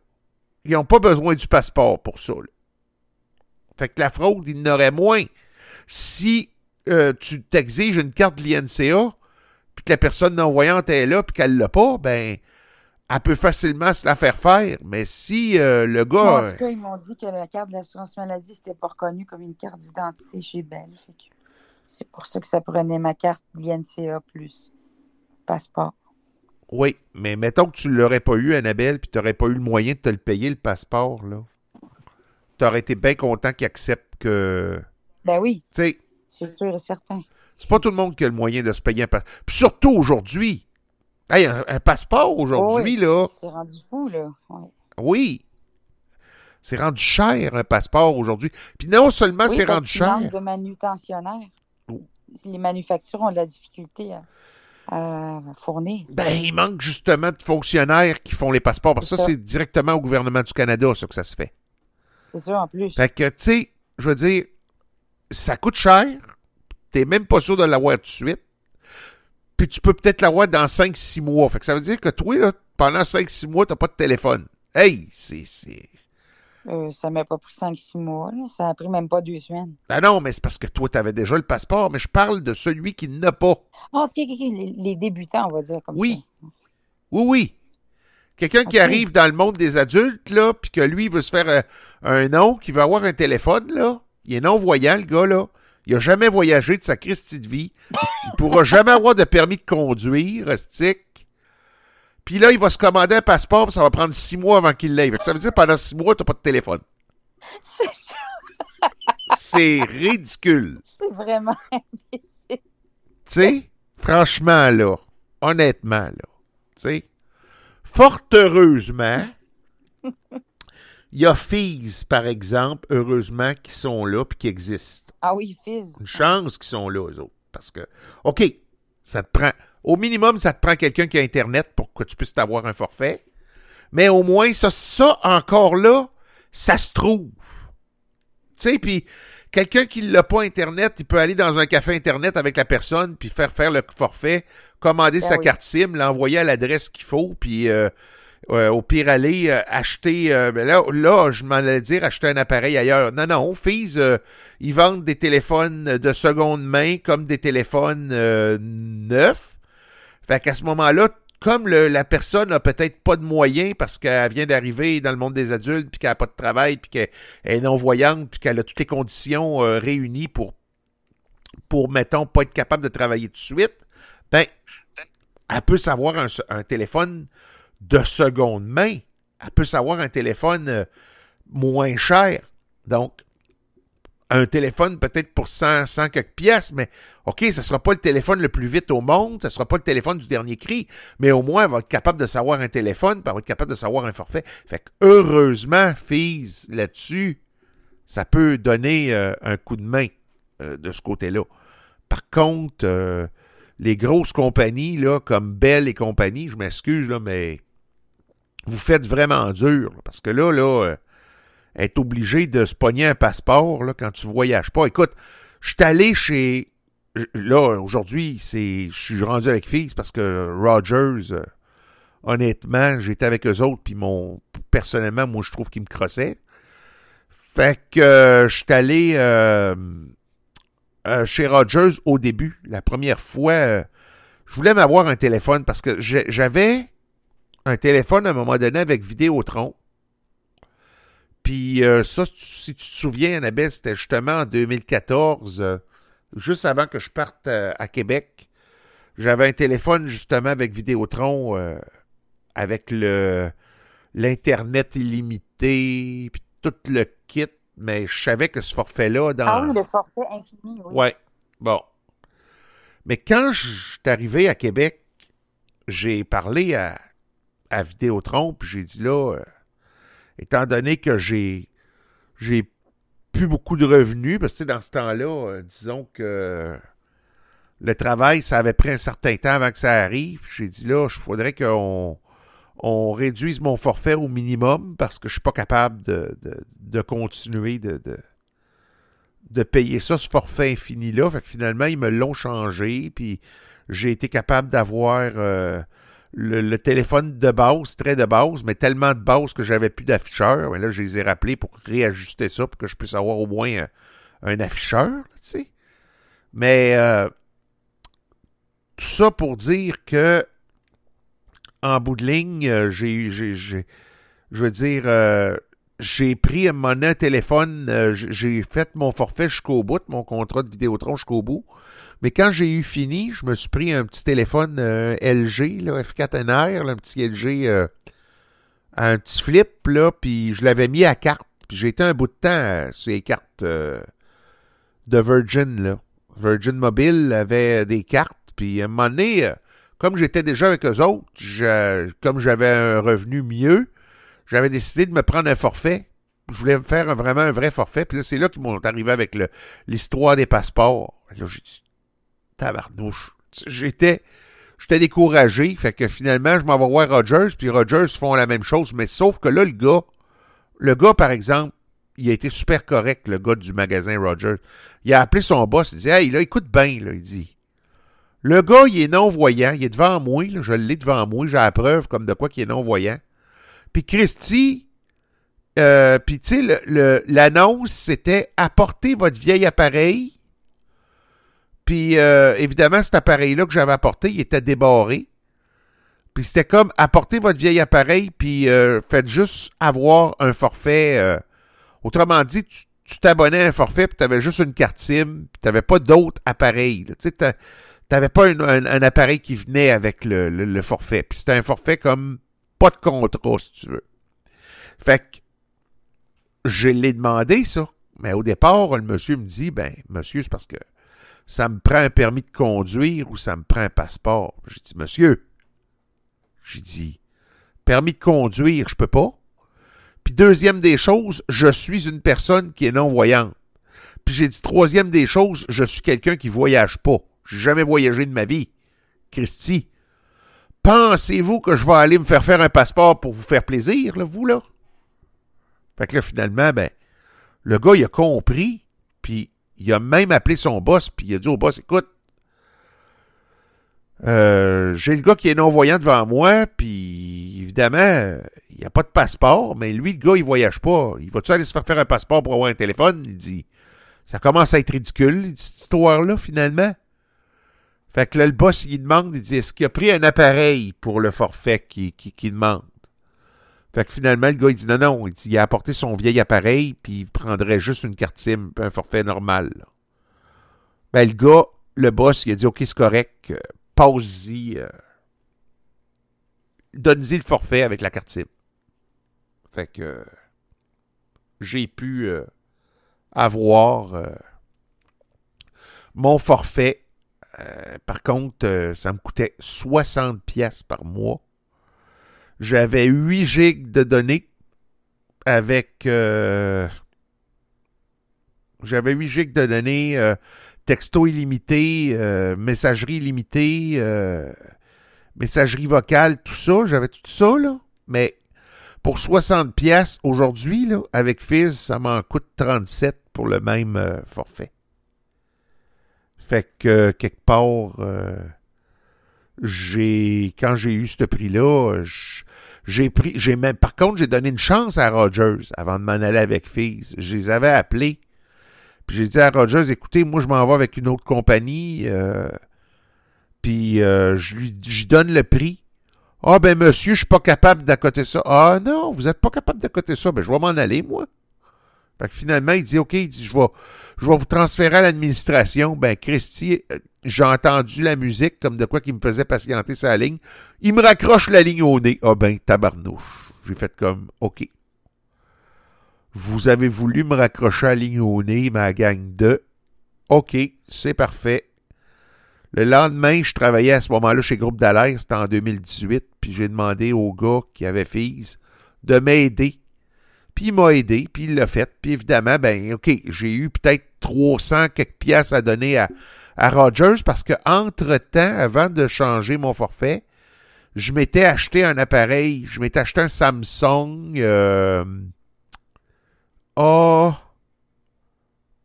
Ils n'ont pas besoin du passeport pour ça, là. Fait que la fraude, il n'aurait moins. Si euh, tu t'exiges une carte de l'INCA, puis que la personne non-voyante est là, puis qu'elle l'a pas, ben, elle peut facilement se la faire faire. Mais si euh, le Moi, gars... en tout cas, ils m'ont dit que la carte de l'assurance maladie, c'était pas reconnu comme une carte d'identité chez Bell. C'est pour ça que ça prenait ma carte de l'INCA plus passeport. Oui, mais mettons que tu l'aurais pas eu, Annabelle, puis tu n'aurais pas eu le moyen de te le payer, le passeport, là. Tu aurais été bien content qu'il accepte que... Ben oui, Tu sais, c'est sûr et certain. C'est pas tout le monde qui a le moyen de se payer un passeport. Puis surtout aujourd'hui. Hey, un, un passeport aujourd'hui, Oui, là, C'est rendu fou, là. Ouais. oui. C'est rendu cher, un passeport aujourd'hui. Puis non seulement Oui, c'est rendu qu'il manque cher. de manutentionnaires. Oh. Les manufactures ont de la difficulté à, à fournir. Ben, il manque justement de fonctionnaires qui font les passeports. Parce que ça, C'est ça. c'est directement au gouvernement du Canada, ça, que ça se fait. C'est sûr, en plus. Fait que, tu sais, je veux dire, ça coûte cher. T'es même pas sûr de l'avoir tout de suite. Puis tu peux peut-être l'avoir dans 5-6 mois. Fait que ça veut dire que toi, là, pendant 5-6 mois, t'as pas de téléphone. Hey, c'est... Euh, ça m'a pas pris 5-6 mois. là. Ça a pris même pas deux semaines. Ben non, mais c'est parce que toi, t'avais déjà le passeport. Mais je parle de celui qui n'a pas. Ah, ok, ok, ok. Les, les débutants, on va dire comme Oui. ça. Oui, oui. Quelqu'un qui arrive dans le monde des adultes, là, puis que lui veut se faire euh, un nom, qui veut avoir un téléphone, là. Il est non-voyant, le gars, là. Il a jamais voyagé de sa Christie de vie. Il pourra jamais avoir de permis de conduire, stick. Puis là, il va se commander un passeport, puis ça va prendre six mois avant qu'il l'ait. Ça veut dire que pendant six mois, t'as pas de téléphone. C'est ça. C'est ridicule. C'est vraiment imbécile. Tu sais, franchement, là, honnêtement, là, tu sais, fort heureusement, il y a Fizz, par exemple, heureusement, qui sont là puis qui existent. Ah oui, Fizz. Une chance qu'ils sont là, eux autres. Parce que, OK, ça te prend, au minimum, ça te prend quelqu'un qui a Internet pour que tu puisses t'avoir un forfait. Mais au moins, ça, ça encore là, ça se trouve. Tu sais, puis quelqu'un qui l'a pas Internet, il peut aller dans un café Internet avec la personne, puis faire faire le forfait, commander Ben sa oui. carte SIM, l'envoyer à l'adresse qu'il faut, puis euh, euh, au pire aller euh, acheter... euh, ben là, là, je m'en allais dire acheter un appareil ailleurs. Non, non, euh, ils vendent des téléphones de seconde main comme des téléphones neufs. Fait qu'à ce moment-là, comme la personne a peut-être pas de moyens parce qu'elle vient d'arriver dans le monde des adultes, puis qu'elle n'a pas de travail, puis qu'elle est non-voyante, puis qu'elle a toutes les conditions réunies pour, pour, mettons, pas être capable de travailler tout de suite, ben, elle peut savoir un téléphone de seconde main. Elle peut savoir un téléphone euh, moins cher. Donc, un téléphone peut-être pour 100, 100 quelques pièces, mais OK, ce ne sera pas le téléphone le plus vite au monde, ce ne sera pas le téléphone du dernier cri, mais au moins, elle va être capable de savoir un téléphone, puis elle va être capable de savoir un forfait. Fait que heureusement, Fizz, là-dessus, ça peut donner euh, un coup de main euh, de ce côté-là. Par contre, les grosses compagnies, là, comme Bell et compagnie, je m'excuse, là, mais vous faites vraiment dur, parce que là, là, euh, être obligé de se pogner un passeport là, quand tu voyages pas. Écoute, je suis allé chez. Là, aujourd'hui, c'est. Je suis rendu avec Fils parce que Rogers, euh, honnêtement, j'étais avec eux autres, puis mon. Personnellement, moi, je trouve qu'ils me crossaient. Fait que euh, je suis allé chez Rogers au début. La première fois, je voulais m'avoir un téléphone parce que j'avais un téléphone à un moment donné avec Vidéotron. Puis euh, ça, si tu- te souviens, Annabelle, c'était justement en 2014, euh, juste avant que je parte euh, à Québec. J'avais un téléphone justement avec Vidéotron, avec le l'Internet illimité, puis tout le kit, mais je savais que ce forfait-là, dans... Ah oui, le forfait infini, oui. Ouais. Bon. Mais quand je suis arrivé à Québec, j'ai parlé à, à Vidéotron, puis j'ai dit là, euh, étant donné que j'ai j'ai plus beaucoup de revenus, parce que dans ce temps-là, euh, disons que le travail, ça avait pris un certain temps avant que ça arrive. J'ai dit là, il faudrait qu'on on réduise mon forfait au minimum parce que je suis pas capable de, continuer de, de, payer ça, ce forfait infini-là. Fait que finalement, ils me l'ont changé, puis j'ai été capable d'avoir euh, le, téléphone de base, très de base, mais tellement de base que j'avais plus d'afficheur. Mais là, je les ai rappelés pour réajuster ça, pour que je puisse avoir au moins un, afficheur, tu sais. Mais euh, tout ça pour dire que en bout de ligne, euh, j'ai, je veux dire, euh, j'ai pris mon téléphone, j'ai fait mon forfait jusqu'au bout, mon contrat de Vidéotron jusqu'au bout. Mais quand j'ai eu fini, je me suis pris un petit téléphone euh, LG, là, F4NR, là, un petit LG, euh, un petit flip, là, puis je l'avais mis à carte. Puis j'ai été un bout de temps euh, sur les cartes de Virgin, là. Virgin Mobile avait des cartes, puis à un moment donné, comme j'étais déjà avec eux autres, comme j'avais un revenu mieux, j'avais décidé de me prendre un forfait. Je voulais me faire vraiment un vrai forfait. Puis là, c'est là qu'ils m'ont arrivé avec l'histoire des passeports. Là, j'ai dit, tabarnouche. J'étais, j'étais découragé. Fait que finalement, je m'en vais voir Rogers. Puis Rogers font la même chose. Mais sauf que là, le gars, le gars, par exemple, il a été super correct, le gars du magasin Rogers. Il a appelé son boss. Il dit, hey, là, écoute bien, là. Il dit, le gars, il est non-voyant. Il est devant moi. Je l'ai devant moi. J'ai la preuve comme de quoi qu'il est non-voyant. Puis Christy, euh, puis tu sais, l'annonce, c'était apportez votre vieil appareil. Puis euh, évidemment, cet appareil-là que j'avais apporté, il était débarré. Puis c'était comme apportez votre vieil appareil, puis euh, faites juste avoir un forfait. euh, autrement dit, tu t'abonnais à un forfait, puis tu avais juste une carte SIM, puis tu n'avais pas d'autres appareils. Tu t'avais pas un, appareil qui venait avec le forfait. Puis c'était un forfait comme pas de contrat, si tu veux. Fait que je l'ai demandé, ça. Mais au départ, le monsieur me dit, ben, monsieur, c'est parce que ça me prend un permis de conduire ou ça me prend un passeport? J'ai dit, monsieur, j'ai dit, permis de conduire, je peux pas. Puis deuxième des choses, je suis une personne qui est non-voyante. Puis j'ai dit, troisième des choses, je suis quelqu'un qui voyage pas. J'ai jamais voyagé de ma vie. Christy. Pensez-vous que je vais aller me faire faire un passeport pour vous faire plaisir, là, vous, là? Fait que là, finalement, ben, le gars, il a compris, puis il a même appelé son boss, puis il a dit au boss, écoute, euh, j'ai le gars qui est non-voyant devant moi, puis évidemment, il n'y a pas de passeport, mais lui, le gars, il voyage pas. Il va-tu aller se faire faire un passeport pour avoir un téléphone? Il dit, ça commence à être ridicule, cette histoire-là, finalement. Fait que là, le boss, il demande, il dit, est-ce qu'il a pris un appareil pour le forfait qu'il qui, demande? Fait que finalement, le gars, il dit, non, non, il, dit, il a apporté son vieil appareil, puis il prendrait juste une carte SIM, un forfait normal. Ben, le gars, le boss, il a dit, OK, c'est correct, euh, passe-y, euh, donne-y le forfait avec la carte SIM. Fait que euh, j'ai pu avoir mon forfait euh, par contre, euh, ça me coûtait 60 pièces par mois. J'avais 8 gigs de données avec... Euh, j'avais 8 gigs de données, texto illimité, messagerie illimitée, messagerie vocale, tout ça. J'avais tout ça, là. Mais pour 60 pièces aujourd'hui, là, avec Fizz, ça m'en coûte 37 pour le même forfait. Fait que quelque part, euh, j'ai quand j'ai eu ce prix-là, j'ai pris, j'ai même, par contre, j'ai donné une chance à Rogers avant de m'en aller avec Fizz. Je les avais appelés. Puis j'ai dit à Rogers, écoutez, moi je m'en vais avec une autre compagnie. Euh, puis euh, je lui donne le prix. Ah ben monsieur, je suis pas capable d'accoter ça. Ah non, vous êtes pas capable d'accoter ça. Ben je vais m'en aller, moi. Fait que finalement, il dit OK, il dit, je vais, vous transférer à l'administration. Ben, Christy, euh, j'ai entendu la musique comme de quoi qui me faisait patienter sa ligne. Il me raccroche la ligne au nez. Ah ben, tabarnouche. J'ai fait comme OK. Vous avez voulu me raccrocher la ligne au nez, ma gang de. OK, c'est parfait. Le lendemain, je travaillais à ce moment-là chez Groupe d'Alerte, c'était en 2018, puis j'ai demandé au gars qui avait Fils de m'aider puis il m'a aidé, puis il l'a fait. Puis évidemment, ben, OK, j'ai eu peut-être 300 quelques pièces à donner à, Rogers parce que entre-temps, avant de changer mon forfait, je m'étais acheté un appareil, je m'étais acheté un Samsung euh, A,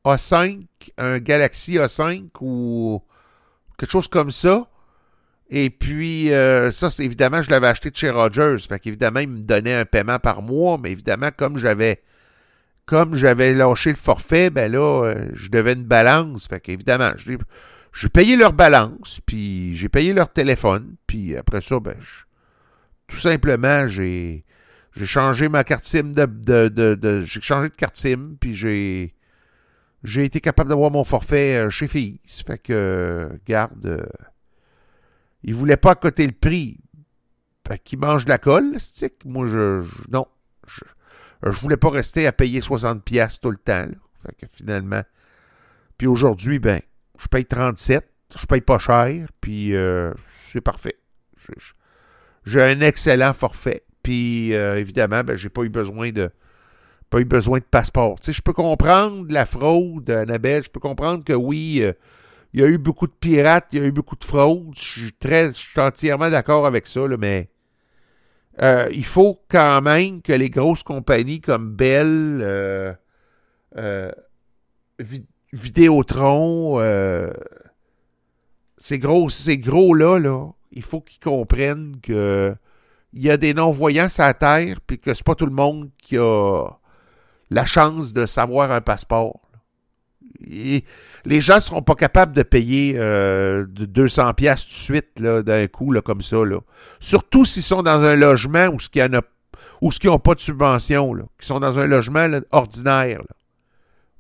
A5, un Galaxy A5 ou quelque chose comme ça. Et puis, euh, ça, évidemment, je l'avais acheté de chez Rogers. Fait qu'évidemment, il me donnait un paiement par mois, mais évidemment, comme j'avais comme j'avais lâché le forfait, ben là, euh, je devais une balance. Fait qu'évidemment, j'ai payé leur balance, puis j'ai payé leur téléphone, puis après ça, ben, tout simplement, j'ai j'ai changé ma carte SIM de, de, j'ai changé de carte SIM, puis j'ai j'ai été capable d'avoir mon forfait euh, chez FIS. Fait que, garde, il voulait pas coter le prix. Qu'il mange de la colle, stick. Moi, je, non. Je, je voulais pas rester à payer 60 pièces tout le temps. Finalement. Puis aujourd'hui, ben, je paye 37. Je paye pas cher. Puis euh, c'est parfait. J'ai un excellent forfait. Puis euh, évidemment, ben, j'ai pas eu besoin de pas eu besoin de passeport. Tu je peux comprendre la fraude, Annabelle. Je peux comprendre que oui, euh, il y a eu beaucoup de pirates, il y a eu beaucoup de fraudes. Je suis très, je suis entièrement d'accord avec ça, mais euh, il faut quand même que les grosses compagnies comme Bell, euh, euh, Vidéotron, ces gros, ces gros-là, là, il faut qu'ils comprennent que il y a des non-voyants sur la Terre, puis que c'est pas tout le monde qui a la chance de savoir un passeport les gens ne seront pas capables de payer euh, 200 pièces tout de suite d'un coup comme ça. Là. Surtout s'ils sont dans un logement où ce qui ou ce qui n'ont pas de subvention, là, qui sont dans un logement ordinaire.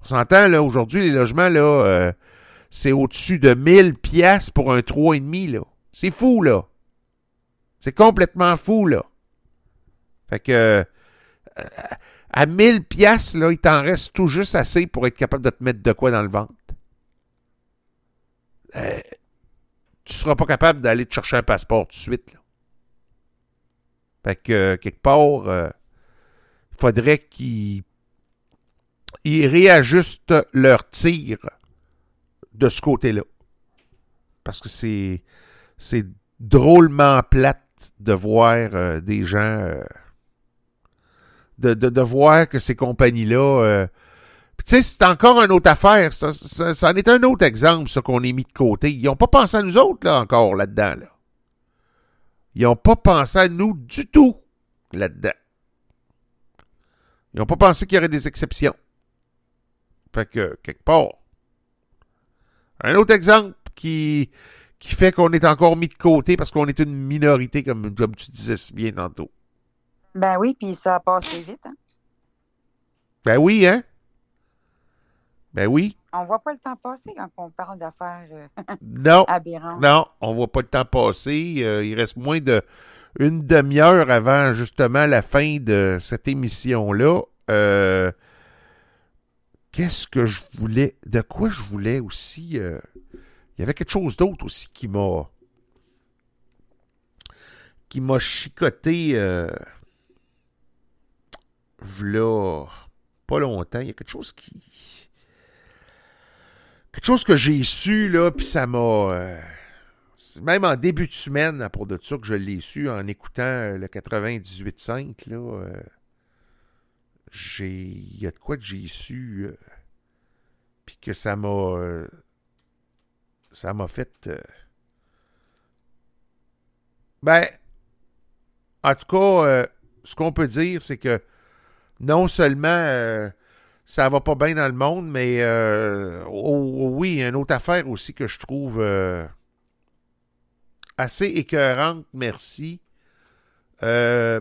On s'entend, là, aujourd'hui, les logements, euh, c'est au-dessus de 1000 pièces pour un 3,5, là. C'est fou, là. C'est complètement fou, là. Fait que, euh, à 1000 pièces là, il t'en reste tout juste assez pour être capable de te mettre de quoi dans le ventre. Euh, tu ne seras pas capable d'aller te chercher un passeport tout de suite. Fait que, euh, quelque part, euh, il faudrait qu'ils réajustent leur tir de ce côté-là. Parce que c'est, c'est drôlement plate de voir euh, des gens. De, de, de voir que ces compagnies-là. euh, tu sais, c'est encore une autre affaire. Ça, ça, ça en est un autre exemple, ça, qu'on est mis de côté. Ils n'ont pas pensé à nous autres, là, encore, là-dedans, là. Ils n'ont pas pensé à nous du tout, là-dedans. Ils n'ont pas pensé qu'il y aurait des exceptions. Fait que, quelque part. Un autre exemple qui, qui fait qu'on est encore mis de côté parce qu'on est une minorité, comme, comme tu disais si bien tantôt. Ben oui, puis ça a passé vite. Hein? Ben oui, hein? Ben oui. On voit pas le temps passer quand on parle d'affaires euh, Non. aberrantes. Non, on voit pas le temps passer. Euh, il reste moins de une demi-heure avant justement la fin de cette émission-là. Euh, Qu'est-ce que je voulais? De quoi je voulais aussi? euh, il y avait quelque chose d'autre aussi qui m'a qui m'a chicoté v'là pas longtemps. Il y a quelque chose qui quelque chose que j'ai su là, puis ça m'a euh, même en début de semaine à propos de ça que je l'ai su en écoutant euh, le 98.5 là. euh, j'ai il y a de quoi que j'ai su euh, puis que ça m'a ça m'a fait ben en tout cas ce qu'on peut dire c'est que non seulement euh, ça va pas bien dans le monde, mais euh, oh, oh, oui, une autre affaire aussi que je trouve euh, assez écœurante, merci. Je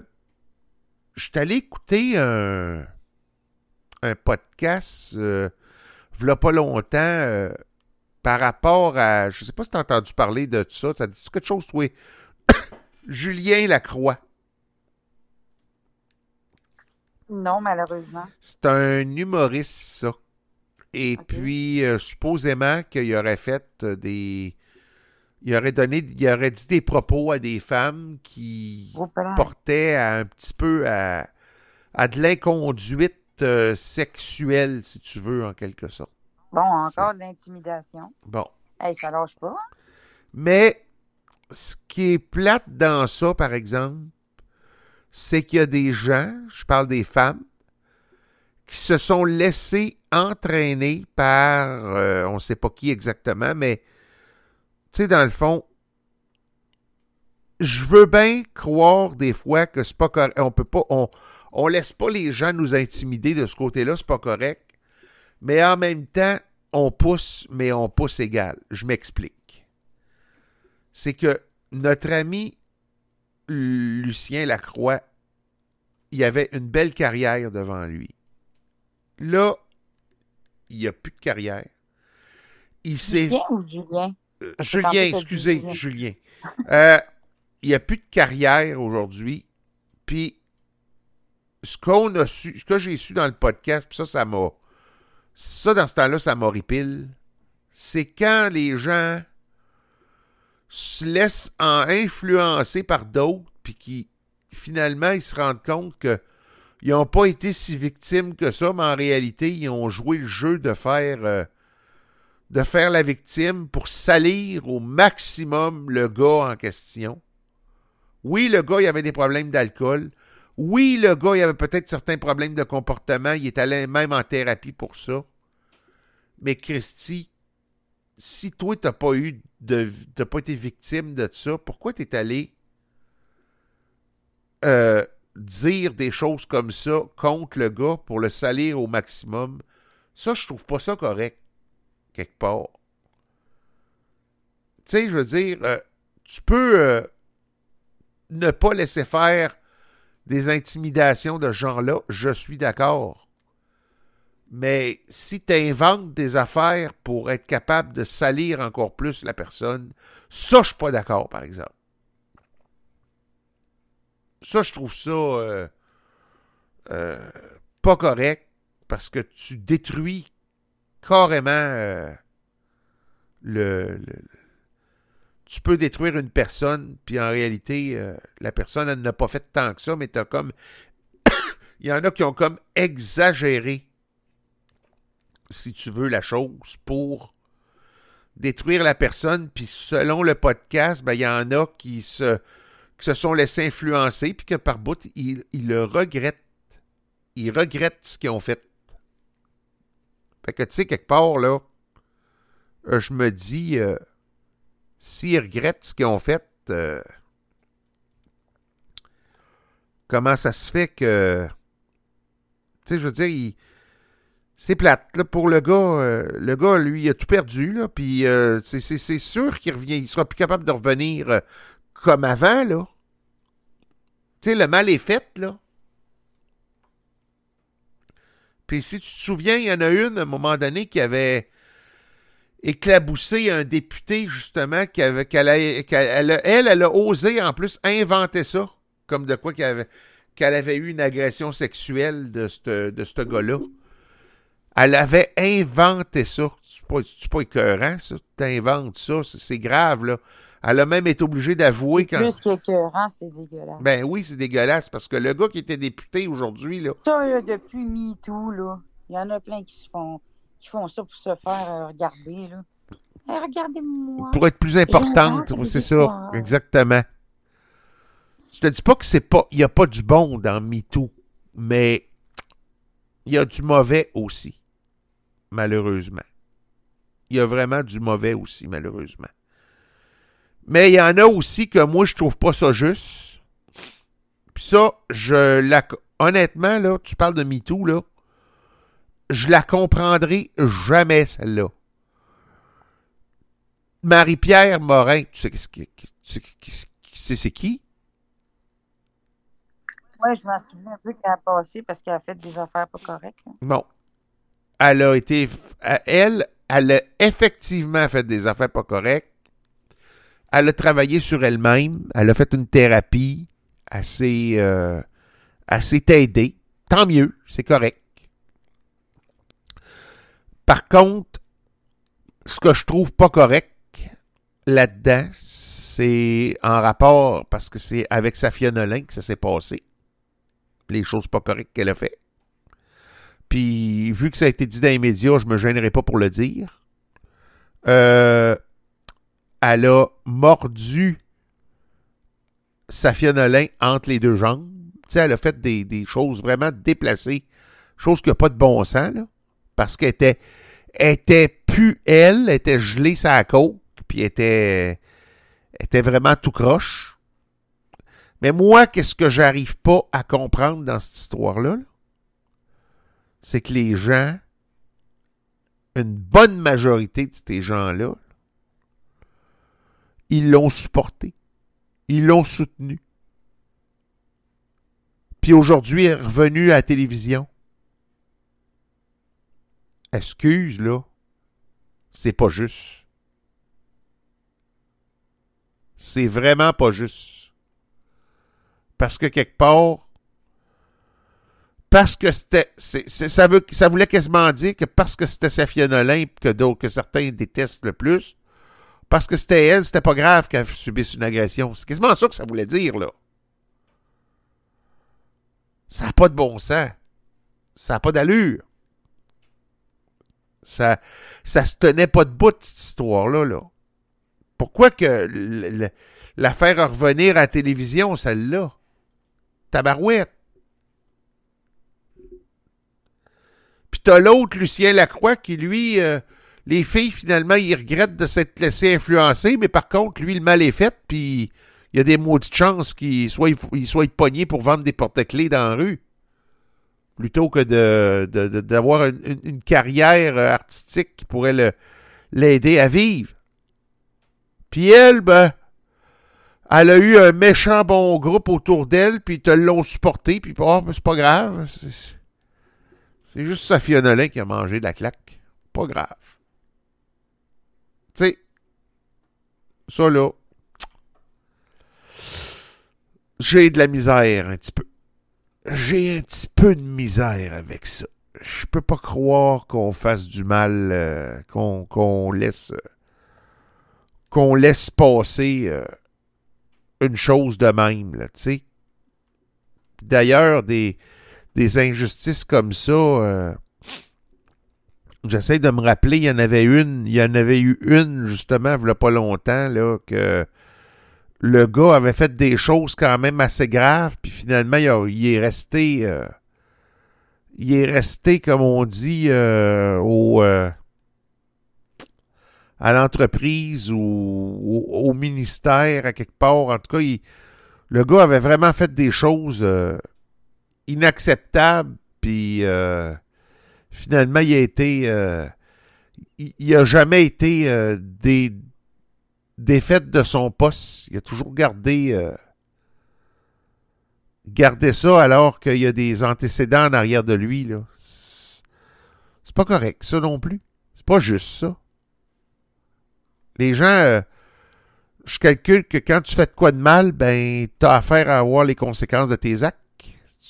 suis allé écouter un, un podcast, v'là pas longtemps, par rapport à. Je sais pas si tu as entendu parler de ça. Ça dit quelque chose, toi? Julien Lacroix. Non, malheureusement. C'est un humoriste, ça. Et puis, euh, supposément qu'il aurait fait euh, des. Il aurait donné. Il aurait dit des propos à des femmes qui portaient à un petit peu à, à de l'inconduite euh, sexuelle, si tu veux, en quelque sorte. Bon, encore de l'intimidation. Bon. Hey, ça lâche pas. hein? Mais ce qui est plate dans ça, par exemple, c'est qu'il y a des gens, je parle des femmes, qui se sont laissés entraîner par, euh, on ne sait pas qui exactement, mais, tu sais, dans le fond, je veux bien croire des fois que c'est pas correct. On peut pas, on, on laisse pas les gens nous intimider de ce côté-là, c'est pas correct. Mais en même temps, on pousse, mais on pousse égal. Je m'explique. C'est que notre ami Lucien Lacroix, il avait une belle carrière devant lui. Là, il n'y a plus de carrière. Il s'est Julien ou Julien? euh, Julien, excusez, Julien. Julien. Euh, il n'y a plus de carrière aujourd'hui. Puis, ce qu'on a su, ce que j'ai su dans le podcast, puis ça, ça m'a. Ça, dans ce temps-là, ça m'horripile. C'est quand les gens se laissent en influencer par d'autres, puis qui, finalement, ils se rendent compte que ils n'ont pas été si victimes que ça, mais en réalité, ils ont joué le jeu de faire. euh, de faire la victime pour salir au maximum le gars en question. Oui, le gars, il avait des problèmes d'alcool. Oui, le gars, il avait peut-être certains problèmes de comportement. Il est allé même en thérapie pour ça. Mais Christy, si toi, t'as pas t'as pas été victime de ça, pourquoi t'es allé euh, dire des choses comme ça contre le gars pour le salir au maximum? Ça, je trouve pas ça correct quelque part. Tu sais, je veux dire, euh, tu peux euh, ne pas laisser faire des intimidations de ce genre-là, je suis d'accord. Mais si tu inventes des affaires pour être capable de salir encore plus la personne, ça, je suis pas d'accord, par exemple. Ça, je trouve ça euh, euh, pas correct parce que tu détruis carrément euh, le, Tu peux détruire une personne, puis en réalité, la personne, elle n'a pas fait tant que ça, mais t'as comme. Il y en a qui ont comme exagéré, si tu veux, la chose pour détruire la personne, puis selon le podcast, ben, il y en a qui se, sont laissés influencer, puis que par bout, ils, ils le regrettent. Ils regrettent ce qu'ils ont fait. Fait que, tu sais, quelque part, là, euh, je me dis, euh, s'ils regrettent ce qu'ils ont fait, euh, comment ça se fait que. Tu sais, je veux dire, il- c'est plate. Là, pour le gars, euh, le gars, lui, il a tout perdu. Puis euh, c'est, sûr qu'il revient, il sera plus capable de revenir euh, comme avant. Là. Tu sais, le mal est fait. là. Puis si tu te souviens, il y en a une à un moment donné qui avait éclaboussé un député, justement, qui qu'elle, a- qu'elle- elle, elle, a osé en plus inventer ça, comme de quoi qu'elle avait, eu une agression sexuelle de ce gars-là. Elle avait inventé ça. C'est pas, pas écœurant, ça. T'inventes ça, c'est, grave, là. Elle a même été obligée d'avouer quand. Plus qu'écœurant, c'est dégueulasse. Ben oui, c'est dégueulasse, parce que le gars qui était député aujourd'hui, là, Ça, là, depuis MeToo, là, il y en a plein qui se font, qui font ça pour se faire euh, regarder, là. Hey, regardez-moi. pour être plus importante, c'est ça, exactement. Je te dis pas que c'est pas, il y a pas du bon dans MeToo, mais il y a du mauvais aussi, malheureusement. Il y a vraiment du mauvais aussi, malheureusement. Mais il y en a aussi que moi, je trouve pas ça juste. Puis ça, je la... Honnêtement, là, tu parles de MeToo, là, je la comprendrai jamais, celle-là. Marie-Pierre Morin, tu sais, qu'est-ce qui- tu sais, c'est c'est qui? Ouais, je m'en souviens un peu qu'elle a passé parce qu'elle a fait des affaires pas correctes. là. Bon. Elle a. Elle, a effectivement fait des affaires pas correctes. Elle a travaillé sur elle-même. Elle a fait une thérapie assez. Euh, assez aidée. Tant mieux, c'est correct. Par contre, ce que je trouve pas correct là-dedans, c'est en rapport, parce que c'est avec Safia Nolin que ça s'est passé. Les choses pas correctes qu'elle a fait. Puis, vu que ça a été dit dans les médias, je me gênerai pas pour le dire. Euh, elle a mordu Safia Nolin entre les deux jambes. Elle a fait des, choses vraiment déplacées. Choses qui n'ont pas de bon sens. Parce qu'elle était, était elle, était gelée sa coke, puis était, était vraiment tout croche. Mais moi, qu'est-ce que j'arrive pas à comprendre dans cette histoire-là? là? C'est que les gens, une bonne majorité de ces gens-là, ils l'ont supporté. Ils l'ont soutenu. Puis aujourd'hui, est revenue à la télévision. Excuse, là. C'est pas juste. C'est vraiment pas juste. Parce que quelque part, parce que c'était. ça, voulait quasiment dire que parce que c'était Safia Nolin que, d'autres- que certains détestent le plus, parce que c'était elle, c'était pas grave qu'elle subisse une agression. C'est quasiment ça que ça voulait dire, là. Ça n'a pas de bon sens. Ça n'a pas d'allure. Ça, ça se tenait pas debout, cette histoire-là, là. Pourquoi que l- l- la faire revenir à la télévision, celle-là? Tabarouette. T'as l'autre, Lucien Lacroix, qui lui, euh, les filles, finalement, il regrette de s'être laissé influencer, mais par contre, lui, le mal est fait, puis il y a des maudites chances qu'il soit, il soit pogné pour vendre des porte-clés dans la rue. Plutôt que de, de- d'avoir une, une- une carrière euh, artistique qui pourrait le- l'aider à vivre. Puis elle, ben, elle a eu un méchant bon groupe autour d'elle, puis ils te l'ont supporté, puis oh, ben, c'est pas grave. C'est, c'est juste Safia Nolin qui a mangé de la claque. Pas grave. Tu sais, ça là, j'ai de la misère un petit peu. J'ai un petit peu de misère avec ça. Je peux pas croire qu'on fasse du mal, euh, qu'on, laisse, qu'on laisse passer euh, une chose de même. D'ailleurs, des, des injustices comme ça, euh, j'essaie de me rappeler, il y en avait une, il y en avait eu une, justement, il y a pas longtemps, là, que le gars avait fait des choses quand même assez graves, puis finalement, il, est resté. euh, il est resté, comme on dit, euh, au. à l'entreprise ou au, ministère, à quelque part. En tout cas, le gars avait vraiment fait des choses inacceptables, puis euh, finalement, il a été. euh, il, il a jamais été euh, des, défaite de son poste. Il a toujours gardé, gardé ça alors qu'il y a des antécédents en arrière de lui. Là. C'est pas correct, ça non plus. C'est pas juste ça. Les gens, je calcule que quand tu fais de quoi de mal, ben, t'as affaire à avoir les conséquences de tes actes.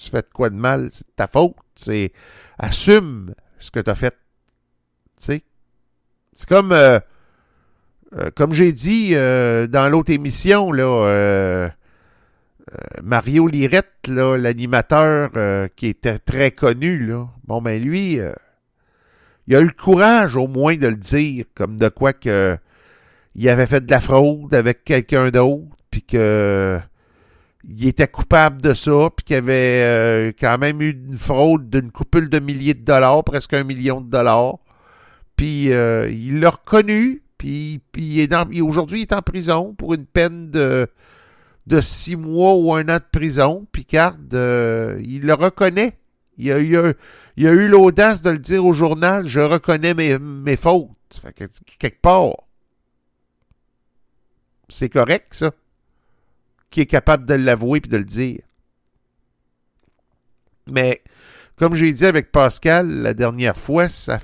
Tu fais quoi de mal, c'est ta faute. C'est assume ce que fait. Tu sais? C'est comme euh, euh, comme j'ai dit euh, dans l'autre émission, là, Mario Lirette, l'animateur qui était très connu, là, bon ben lui, il a eu le courage au moins de le dire, comme de quoi que il avait fait de la fraude avec quelqu'un d'autre, puis que il était coupable de ça, puis qu'il avait euh, quand même eu une fraude d'une coupule de milliers de dollars, presque un million de dollars. Puis euh, il l'a reconnu, puis, puis aujourd'hui il est en prison pour une peine de, de six mois ou un an de prison. Puis garde, euh, il le reconnaît. Il a, eu l'audace de le dire au journal, je reconnais mes, mes fautes. Quelque part, c'est correct ça, qui est capable de l'avouer puis de le dire. Mais comme j'ai dit avec Pascal la dernière fois, ça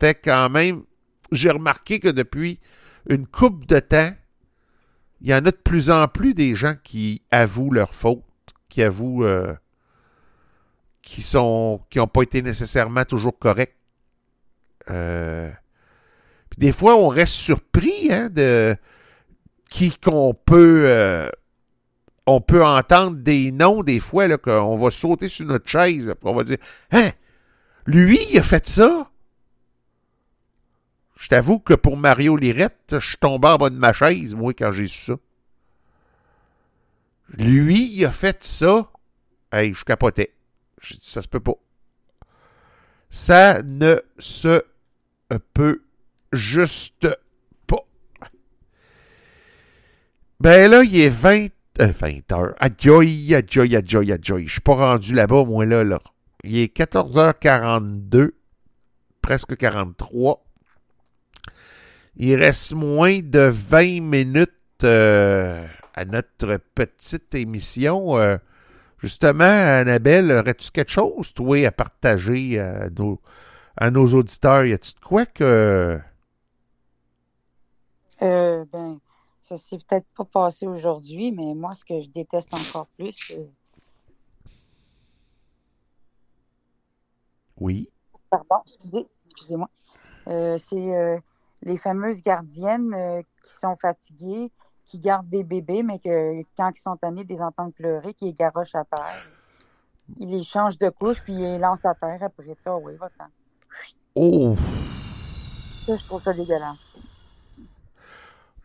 fait quand même. J'ai remarqué que depuis une coupe de temps, il y en a de plus en plus des gens qui avouent leurs fautes, qui avouent euh, qui sont qui n'ont pas été nécessairement toujours corrects. Euh, des fois, on reste surpris hein, de qui qu'on peut euh, on peut entendre des noms des fois là, qu'on va sauter sur notre chaise, puis on va dire Hein, lui, il a fait ça? Je t'avoue que pour Mario Lirette, je suis tombé en bas de ma chaise, moi, quand j'ai su ça. Lui, il a fait ça. Hey, je capotais. Je ça se peut pas. Ça ne se peut juste pas. Ben là, il est 20, euh, 20 heures. Adjoy, adjoy, adjoy, adjoy. Je suis pas rendu là-bas, moi, là, là. Il est 14h42, presque 43. Il reste moins de 20 minutes euh, à notre petite émission. Euh, justement, Annabelle, aurais-tu quelque chose, toi, à partager à nos, à nos auditeurs? Y a-tu de quoi que. Euh, ben, ça s'est peut-être pas passé aujourd'hui, mais moi, ce que je déteste encore plus, c'est- Oui. pardon, excusez, excusez-moi, Euh, c'est euh, les fameuses gardiennes euh, qui sont fatiguées, qui gardent des bébés, mais que quand ils sont tannés de les entendre pleurer, qui les garochent à terre. Ils les changent de couche, puis ils les lancent à terre après ça. Oui, va-t'en. Oh! Ça, je trouve ça dégueulasse.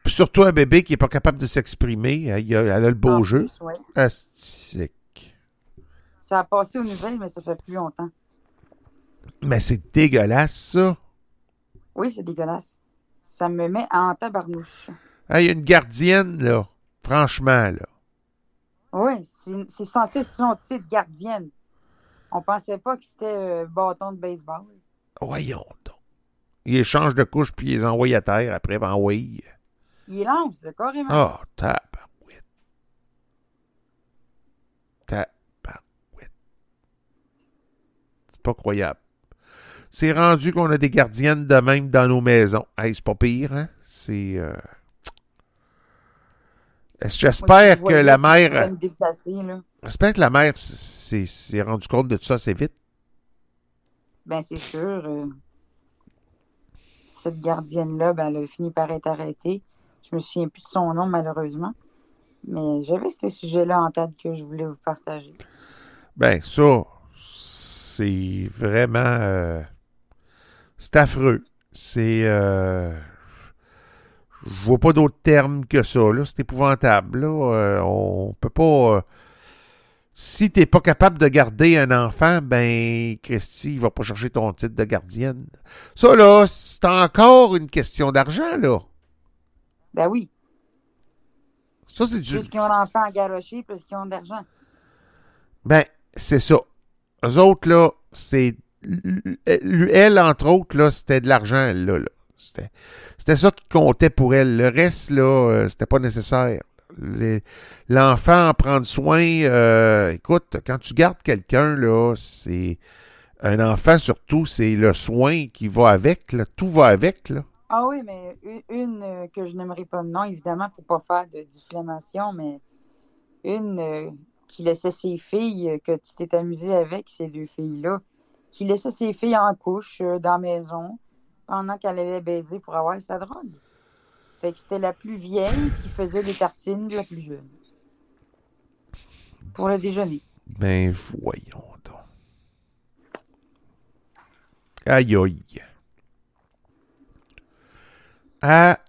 Surtout un bébé qui n'est pas capable de s'exprimer. hein, a- elle a le beau En jeu. plus, oui. Astique. Ça a passé aux nouvelles, mais ça fait plus longtemps. Mais c'est dégueulasse, ça. Oui, c'est dégueulasse. Ça me met en tabarnouche. Ah, Il y a une gardienne, là. Franchement, là. Oui, c'est censé être son titre, gardienne. On pensait pas que c'était euh, bâton de baseball. Voyons donc. Il échange de couche puis il les envoie à terre après. Ben oui. Il lance, là, carrément. Ah, tabarouette. Tabarouette. C'est pas croyable. C'est rendu qu'on a des gardiennes de même dans nos maisons. Hey, c'est pas pire, hein? C'est. euh, J'espère je que la mère. J'espère que la mère s'est s'est rendu compte de tout ça assez vite. Ben, c'est sûr. euh, cette gardienne-là, ben, elle a fini par être arrêtée. Je me souviens plus de son nom, malheureusement. Mais j'avais ce sujet-là en tête que je voulais vous partager. Ben, ça, c'est vraiment. euh, c'est affreux. C'est. euh, Je vois pas d'autres termes que ça. C'est épouvantable. Là. Euh, on peut pas. euh, si t'es pas capable de garder un enfant, ben, Christy, il va pas chercher ton titre de gardienne. Ça, là, c'est encore une question d'argent, là. Ben oui. Ça, c'est du. Plus qu'ils ont l'enfant à garocher, plus qu'ils ont d'argent. Ben, c'est ça. Eux autres, là, c'est. Elle, entre autres, là, c'était de l'argent, là. là. C'était, c'était ça qui comptait pour elle. Le reste, là, euh, c'était pas nécessaire. L'enfant en prendre soin, euh, écoute, quand tu gardes quelqu'un, là, c'est. Un enfant, surtout, c'est le soin qui va avec, là. Tout va avec, là. Ah oui, mais une, euh, que je n'aimerais pas de nom, évidemment, pour pas faire de diffamation, mais une euh, qui laissait ses filles, euh, que tu t'es amusé avec, ces deux filles-là, qui laissait ses filles en couche dans la maison pendant qu'elle allait baiser pour avoir sa drogue. Fait que c'était la plus vieille qui faisait les tartines de la plus jeune. Pour le déjeuner. Ben, voyons donc. Aïe, aïe.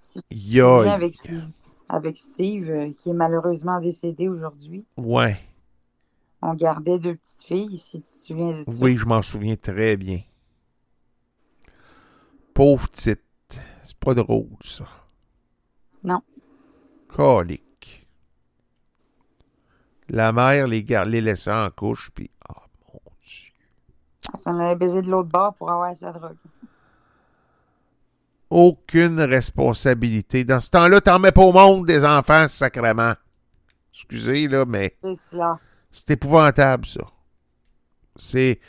Si aïe. avec, Steve- avec Steve, euh, qui est malheureusement décédé aujourd'hui, Ouais. on gardait deux petites filles, si tu te souviens de ça. Oui, je m'en souviens très bien. Pauvre petite. C'est pas drôle, ça. Non. Colique. La mère les, gar- les laissait en couche, puis... Oh, mon Dieu. Ça en allait baiser de l'autre bord pour avoir sa drogue. Aucune responsabilité. Dans ce temps-là, t'en mets pas au monde des enfants, sacrément. Excusez, là, mais... C'est cela. C'est épouvantable, ça. C'est.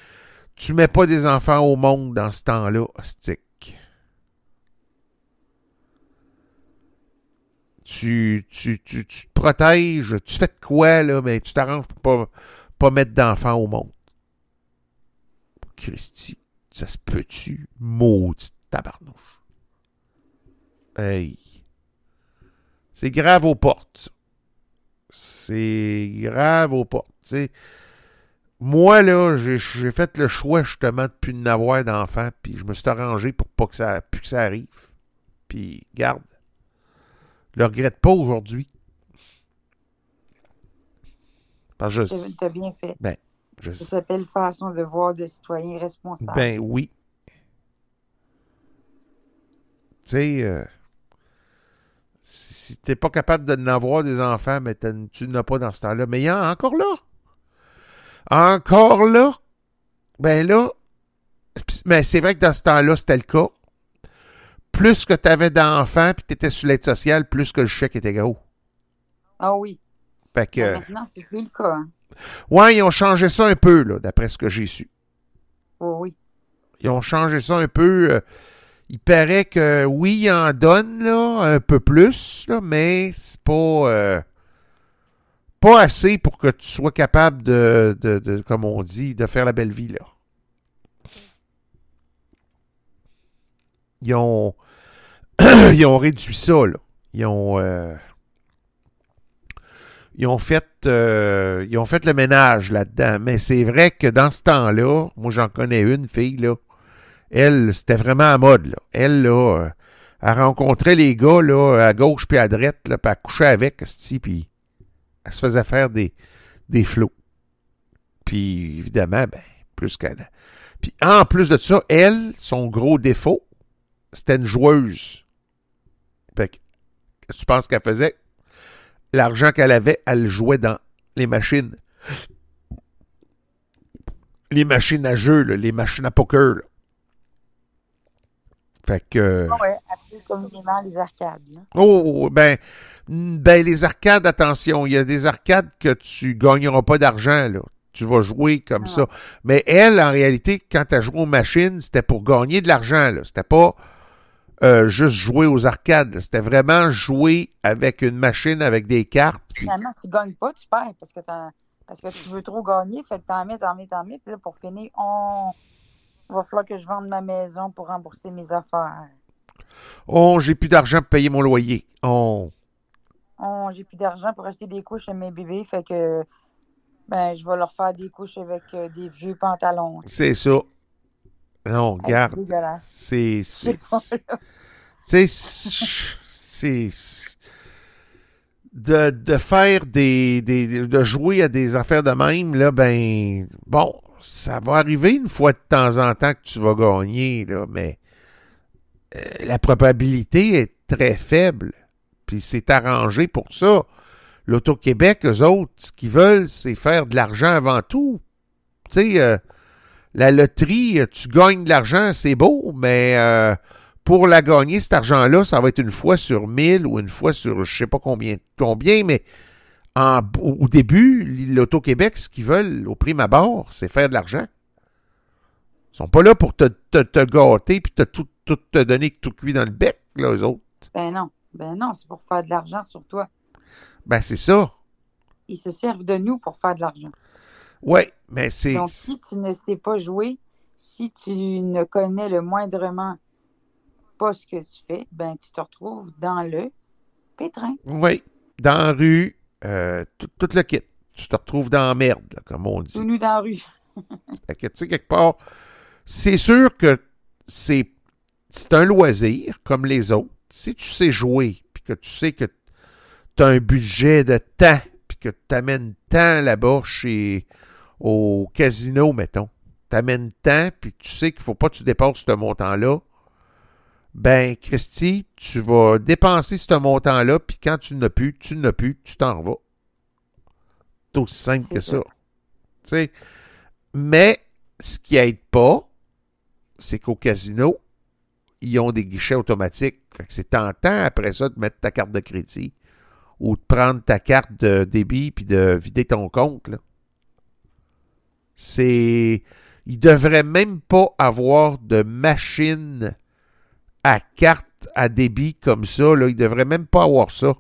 Tu mets pas des enfants au monde dans ce temps-là, hostique. Tu, tu, tu, tu te protèges, tu fais de quoi, là, mais tu t'arranges pour pas, pas mettre d'enfants au monde. Christy, ça se peut-tu? Maudite tabarnouche. Hey. C'est grave aux portes. C'est grave aux portes. Moi, là, j'ai fait le choix justement de plus n'avoir d'enfants, puis je me suis arrangé pour pas que ça, plus que ça arrive. Puis, garde, je le regrette pas aujourd'hui. Parce que je, T'as bien fait. je Ça s'appelle façon de voir de citoyen responsable. Ben oui. Tu sais, euh, si t'es pas capable de n'avoir des enfants, mais tu n'as pas dans ce temps-là. Mais il y en a encore là. Encore là. Ben là. Mais c'est vrai que dans ce temps-là, c'était le cas. Plus que tu avais d'enfants puis tu étais sur l'aide sociale, plus que le chèque était gros. Ah oui. Fait que. Mais Maintenant, c'est plus le cas. hein. Ouais, ils ont changé ça un peu, là, d'après ce que j'ai su. Oh oui. Ils ont changé ça un peu. euh, il paraît que oui, ils en donnent là, un peu plus, mais c'est pas, euh, pas assez pour que tu sois capable de, comme on dit, de faire la belle vie. Là. Ils ont, ils ont réduit ça. Là. Ils ont, euh, fait, euh, ils ont fait le ménage là-dedans. Mais c'est vrai que dans ce temps-là, moi j'en connais une fille là. Elle, c'était vraiment à mode, là. Elle, là, euh, elle rencontrait les gars, là, à gauche puis à droite, là, puis elle couchait avec, puis elle se faisait faire des, flots. Puis, évidemment, ben, plus qu'elle... Puis, en plus de ça, elle, son gros défaut, c'était une joueuse. Fait que, tu penses qu'elle faisait? L'argent qu'elle avait, elle le jouait dans les machines. Les machines à jeu, les machines à poker, là. Fait que. Ah ouais, appelé communément les arcades. là. Oh, ben, ben, les arcades, attention, il y a des arcades que tu gagneras pas d'argent, là. Tu vas jouer comme Ah. ça. Mais elle, en réalité, quand tu as joué aux machines, c'était pour gagner de l'argent, là. C'était pas euh, juste jouer aux arcades. C'était vraiment jouer avec une machine, avec des cartes. puis- Finalement, tu gagnes pas, tu perds parce que, parce que tu veux trop gagner. Fait que t'en mets, t'en mets, t'en mets. Puis là, pour finir, on... il va falloir que je vende ma maison pour rembourser mes affaires. Oh, j'ai plus d'argent pour payer mon loyer. Oh. Oh, j'ai plus d'argent pour acheter des couches à mes bébés. Fait que ben, je vais leur faire des couches avec euh, des vieux pantalons. C'est ça. Non, regarde. C'est dégueulasse. C'est. C'est c'est de, de faire des, des, de jouer à des affaires de même, là, ben, bon, ça va arriver une fois de temps en temps que tu vas gagner, mais euh, la probabilité est très faible. Puis c'est arrangé pour ça. L'Auto-Québec, eux autres, ce qu'ils veulent, c'est faire de l'argent avant tout. Tu sais, euh, la loterie, tu gagnes de l'argent, c'est beau, mais euh, pour la gagner, cet argent-là, ça va être une fois sur mille ou une fois sur je sais pas combien, combien mais en, au début, l'Auto-Québec, ce qu'ils veulent au prime abord, c'est faire de l'argent. Ils sont pas là pour te, te, te gâter puis te, tout, tout te donner tout cuit dans le bec, là, eux autres. Ben non. Ben non, c'est pour faire de l'argent sur toi. Ben, c'est ça. Ils se servent de nous pour faire de l'argent. Oui, mais c'est. Donc, si tu ne sais pas jouer, si tu ne connais le moindrement pas ce que tu fais, ben tu te retrouves dans le pétrin. Oui, dans la rue, euh, tout, tout le kit. Tu te retrouves dans la merde, là, comme on dit. Nu dans la rue. Fait que, tu sais, quelque part, c'est sûr que c'est c'est un loisir comme les autres. Si tu sais jouer, puis que tu sais que tu as un budget de temps, puis que tu amènes temps là-bas chez au casino, mettons, tu amènes temps, puis tu sais qu'il faut pas que tu dépenses ce montant-là, ben, Christy, tu vas dépenser ce montant-là, puis quand tu n'as plus, tu n'as plus, tu t'en vas. C'est aussi simple que ça. Mais ce qui aide pas, c'est qu'au casino, ils ont des guichets automatiques. C'est tentant après ça de mettre ta carte de crédit ou de prendre ta carte de débit puis de vider ton compte. C'est. Ils devraient même pas avoir de machine à carte à débit comme ça. Là. Ils devraient même pas avoir ça.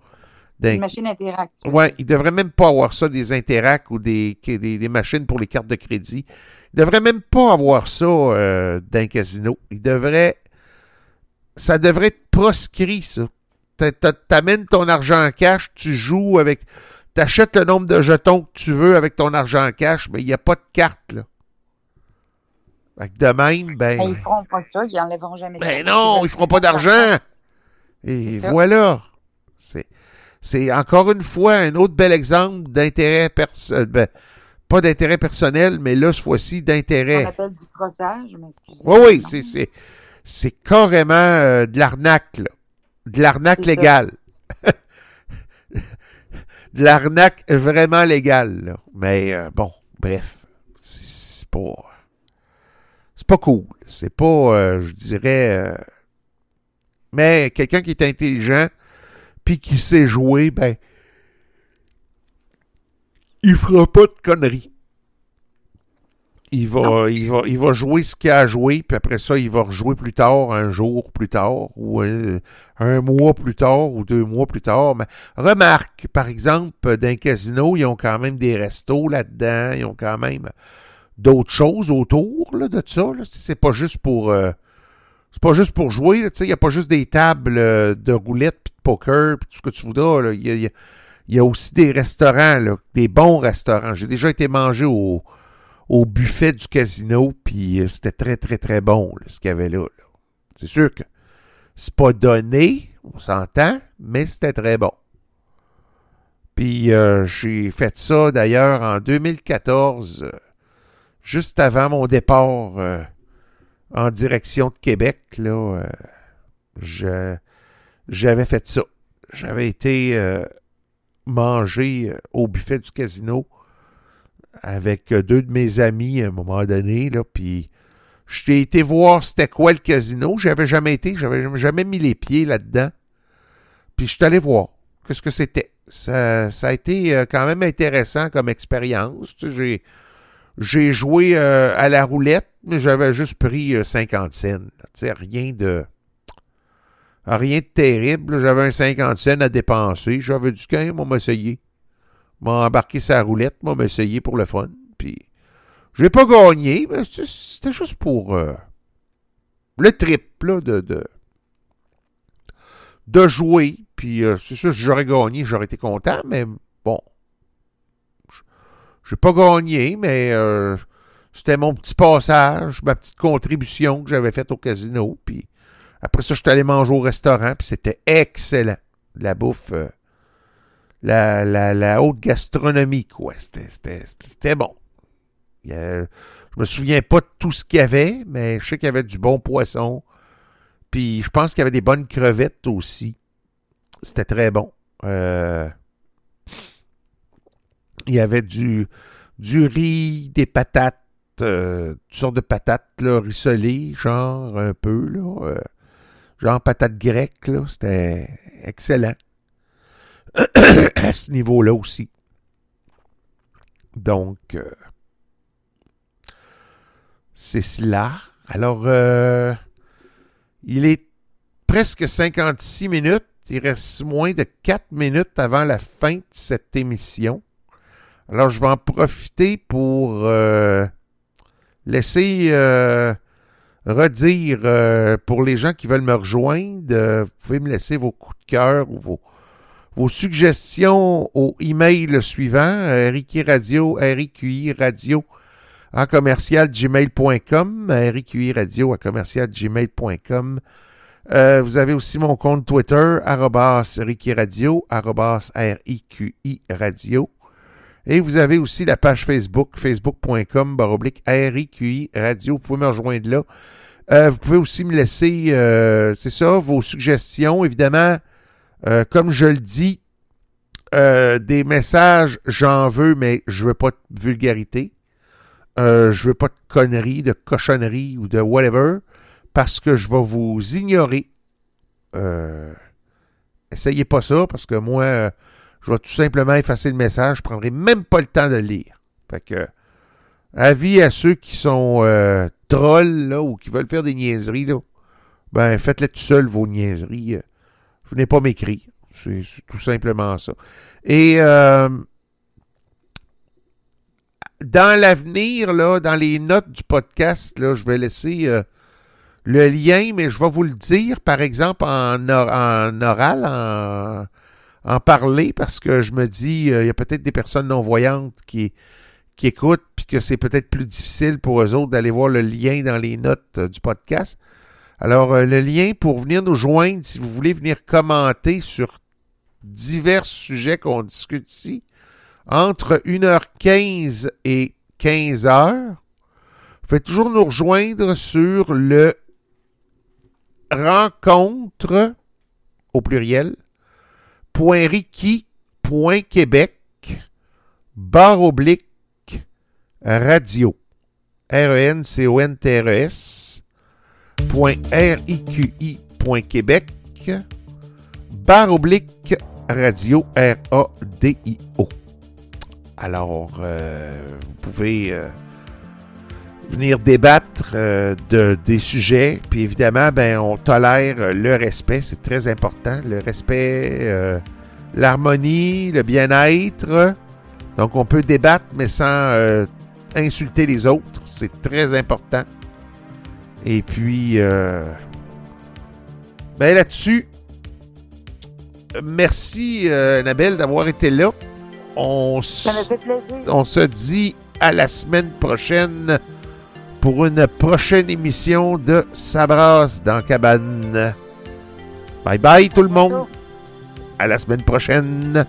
dans- Une machine interactive. Ouais, ils devraient même pas avoir ça, des Interac ou des, des, des machines pour les cartes de crédit. Ils devraient même pas avoir ça euh, dans un casino. Ils devraient. Ça devrait être proscrit, ça. T'a- t'a- T'amènes ton argent en cash, tu joues avec. T'achètes le nombre de jetons que tu veux avec ton argent en cash, mais il n'y a pas de carte, là. Fait que de même, ben. Ben, ils feront pas ça, ils enlèveront jamais ça. Ben non, ils feront pas d'argent. Et voilà. C'est, c'est encore une fois un autre bel exemple d'intérêt personnel. Ben, pas d'intérêt personnel, mais là, ce fois-ci, On d'intérêt. appelle du crossage, mais excusez. Oui, oui, c'est, c'est, c'est carrément euh, de l'arnaque, là. De l'arnaque légale. de l'arnaque vraiment légale, là. Mais euh, bon, bref. C'est pas cool. C'est pas, euh, je dirais. euh, mais quelqu'un qui est intelligent puis qui sait jouer, ben. Il fera pas de conneries. Il va, il, va, il va jouer ce qu'il a à jouer, puis après ça, il va rejouer plus tard, un jour plus tard, ou un mois plus tard, ou deux mois plus tard. Mais remarque, par exemple, d'un casino, ils ont quand même des restos là-dedans, ils ont quand même d'autres choses autour là, de ça. C'est pas juste pour. euh, c'est pas juste pour jouer, il n'y a pas juste des tables euh, de roulettes puis de poker puis tout ce que tu voudras. Il y a, aussi des restaurants, des bons restaurants. J'ai déjà été manger au, buffet du casino, puis euh, c'était très, très, très bon, ce qu'il y avait là. C'est sûr que c'est pas donné, on s'entend, mais c'était très bon. Puis j'ai fait ça d'ailleurs en 2014, euh, juste avant mon départ euh, en direction de Québec. Là, euh, j'avais fait ça. J'avais été euh, manger au buffet du casino avec deux de mes amis à un moment donné, là, puis j'ai été voir c'était quoi le casino. J'avais jamais été, j'avais jamais mis les pieds là-dedans. Puis je suis allé voir qu'est-ce que c'était. Ça, a été quand même intéressant comme expérience. Tu j'ai, joué euh, à la roulette, mais j'avais juste pris euh, 50 cents. rien de. Rien de terrible. J'avais un 50 cents à dépenser. J'avais du quand même m'essayer. M'a embarqué sa roulette, m'a m'essayer pour le fun. Puis j'ai pas gagné, mais c'était juste pour euh, le trip là, de, de, de jouer. Puis euh, c'est sûr, si j'aurais gagné, j'aurais été content, mais bon. J- J'ai pas gagné, mais euh, c'était mon petit passage, ma petite contribution que j'avais faite au casino. Puis après ça, je suis allé manger au restaurant, puis c'était excellent. la bouffe, euh, la, haute gastronomie, quoi. C'était bon. Il y a- je me souviens pas de tout ce qu'il y avait, mais je sais qu'il y avait du bon poisson. Puis je pense qu'il y avait des bonnes crevettes aussi. C'était très bon. Euh, il y avait du, riz, des patates, euh, toutes sortes de patates là, rissolées, genre un peu, là, euh, genre patates grecques, c'était excellent. à ce niveau-là aussi. Donc, euh, c'est cela. Alors, il est presque 56 minutes. Il reste moins de 4 minutes avant la fin de cette émission. Alors, je vais en profiter pour euh, laisser euh, redire euh, pour les gens qui veulent me rejoindre. vous pouvez me laisser vos coups de cœur ou vos, suggestions au email suivant Ricky Radio, RIQI Radio en commercial gmail.com, RIQI Radio à commercial gmail.com. Vous avez aussi mon compte Twitter, arrobas Ricky Radio, arrobas R-I-Q-I Radio. Et vous avez aussi la page Facebook, facebook.com, baroblique RIQI Radio. Vous pouvez me rejoindre là. Euh, vous pouvez aussi me laisser, euh, c'est ça, vos suggestions. Évidemment, euh, comme je le dis, des messages, j'en veux, mais je veux pas de vulgarité. Je veux pas de conneries, de cochonneries ou de whatever, parce que je vais vous ignorer. Essayez pas ça, parce que moi, je vais tout simplement effacer le message. Je prendrai même pas le temps de le lire. Fait que, avis à ceux qui sont euh, trolls, là, ou qui veulent faire des niaiseries, là, ben, faites-les tout seul, vos niaiseries. Euh, Venez pas m'écrire. C'est tout simplement ça. Et euh, dans l'avenir, là, dans les notes du podcast, là, je vais laisser euh, le lien, mais je vais vous le dire, par exemple, en, en oral, en, en parler, parce que je me dis, euh, il y a peut-être des personnes non-voyantes qui, écoutent, puis que c'est peut-être plus difficile pour eux autres d'aller voir le lien dans les notes euh, du podcast. Alors, euh, le lien pour venir nous joindre, si vous voulez venir commenter sur divers sujets qu'on discute ici, entre 1h15 et 15h, vous toujours nous rejoindre sur le rencontre, au pluriel, .riki.québec, barre oblique, radio. R-E-N-C-O-N-T-R-E-S, point R-I-Q-I.québec, barre oblique, radio, R-A-D-I-O. Alors, euh, vous pouvez euh, venir débattre euh, de, des sujets. Puis évidemment, ben, on tolère le respect, c'est très important. Le respect, euh, l'harmonie, le bien-être. Donc, on peut débattre, mais sans euh, insulter les autres. C'est très important. Et puis, ben là-dessus, merci, Annabelle, d'avoir été là. On se Ça m'a fait plaisir. on se dit à la semaine prochaine pour une prochaine émission de Sabras dans Cabane. Bye bye tout le monde. À la semaine prochaine.